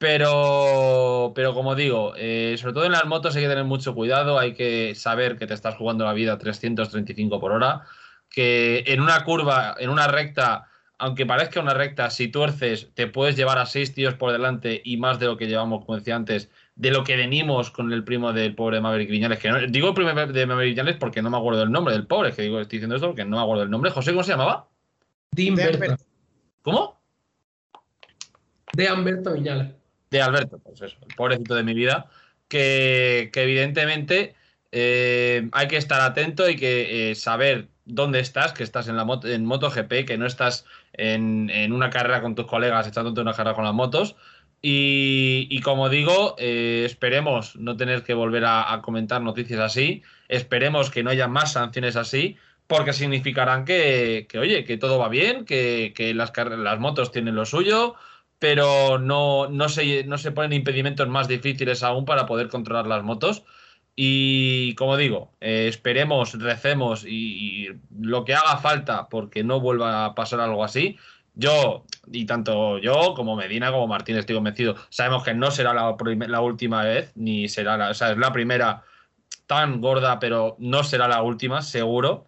Pero, pero como digo, eh, sobre todo en las motos hay que tener mucho cuidado, hay que saber que te estás jugando la vida a 335 por hora, que en una curva, en una recta, aunque parezca una recta, si tuerces te puedes llevar a seis tíos por delante y más de lo que llevamos, como decía antes, de lo que venimos con el primo del pobre Maverick Viñales, que no, digo el primo de Maverick Viñales porque no me acuerdo del nombre del pobre, que digo, estoy diciendo esto porque no me acuerdo del nombre. José, ¿cómo se llamaba? De Alberto. ¿Cómo? De Alberto Viñales. De Alberto, pues eso, el pobrecito de mi vida, que, evidentemente eh, hay que estar atento y que eh, saber dónde estás, que estás en la moto, en MotoGP, que no estás en, una carrera con tus colegas echándote una carrera con las motos. Y, como digo, eh, esperemos no tener que volver a, comentar noticias así, esperemos que no haya más sanciones así, porque significarán que, oye, que todo va bien, que, las, las motos tienen lo suyo, pero no, no, se, no se ponen impedimentos más difíciles aún para poder controlar las motos. Y como digo, eh, esperemos, recemos y, lo que haga falta porque no vuelva a pasar algo así. Yo, y tanto yo como Medina como Martín estoy convencido, sabemos que no será la, la última vez, ni será o sea, es la primera tan gorda, pero no será la última, seguro.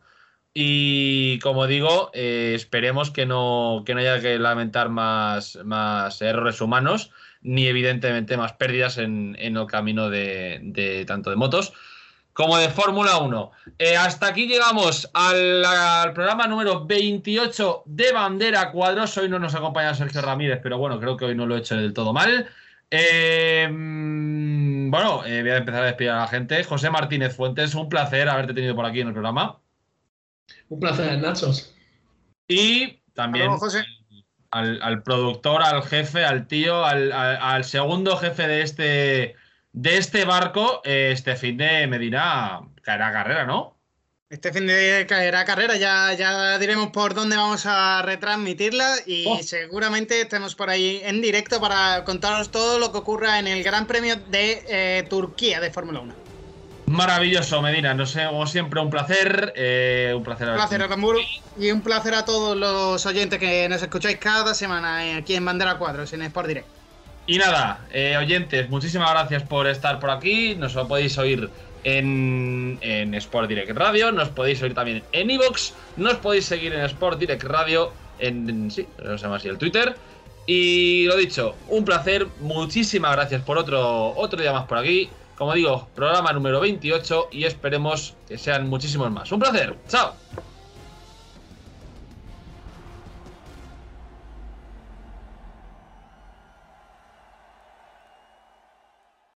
Y como digo, eh, esperemos que no, que no haya que lamentar más, más errores humanos ni evidentemente más pérdidas en, el camino de, tanto de motos como de Fórmula 1. Eh, hasta aquí llegamos al, programa número 28 de Bandera Cuadros. Hoy no nos acompaña Sergio Ramírez, pero bueno, creo que hoy no lo he hecho del todo mal. Eh, mm, bueno, voy a empezar a despedir a la gente. José Martínez Fuentes, un placer haberte tenido por aquí en el programa. Un placer, Nachos. Y también al, productor, al jefe, al tío, al, segundo jefe de este, de este barco, eh, este fin de Medina caerá carrera, ¿no? Este fin de caerá carrera, ya, ya diremos por dónde vamos a retransmitirla y oh. seguramente estemos por ahí en directo para contaros todo lo que ocurra en el Gran Premio de eh, Turquía de Fórmula 1. Maravilloso, Medina. No sé, como siempre, un placer. Eh, un placer a Un placer, Y un placer a todos los oyentes que nos escucháis cada semana aquí en Bandera Cuadros, en Sport Direct. Y nada, eh, oyentes, muchísimas gracias por estar por aquí. Nos lo podéis oír en, en Sport Direct Radio, nos podéis oír también en Evox, nos podéis seguir en Sport Direct Radio, en, sí, no sé más así el Twitter. Y lo dicho, un placer, muchísimas gracias por otro, otro día más por aquí. Como digo, programa número 28 y esperemos que sean muchísimos más. Un placer. Chao.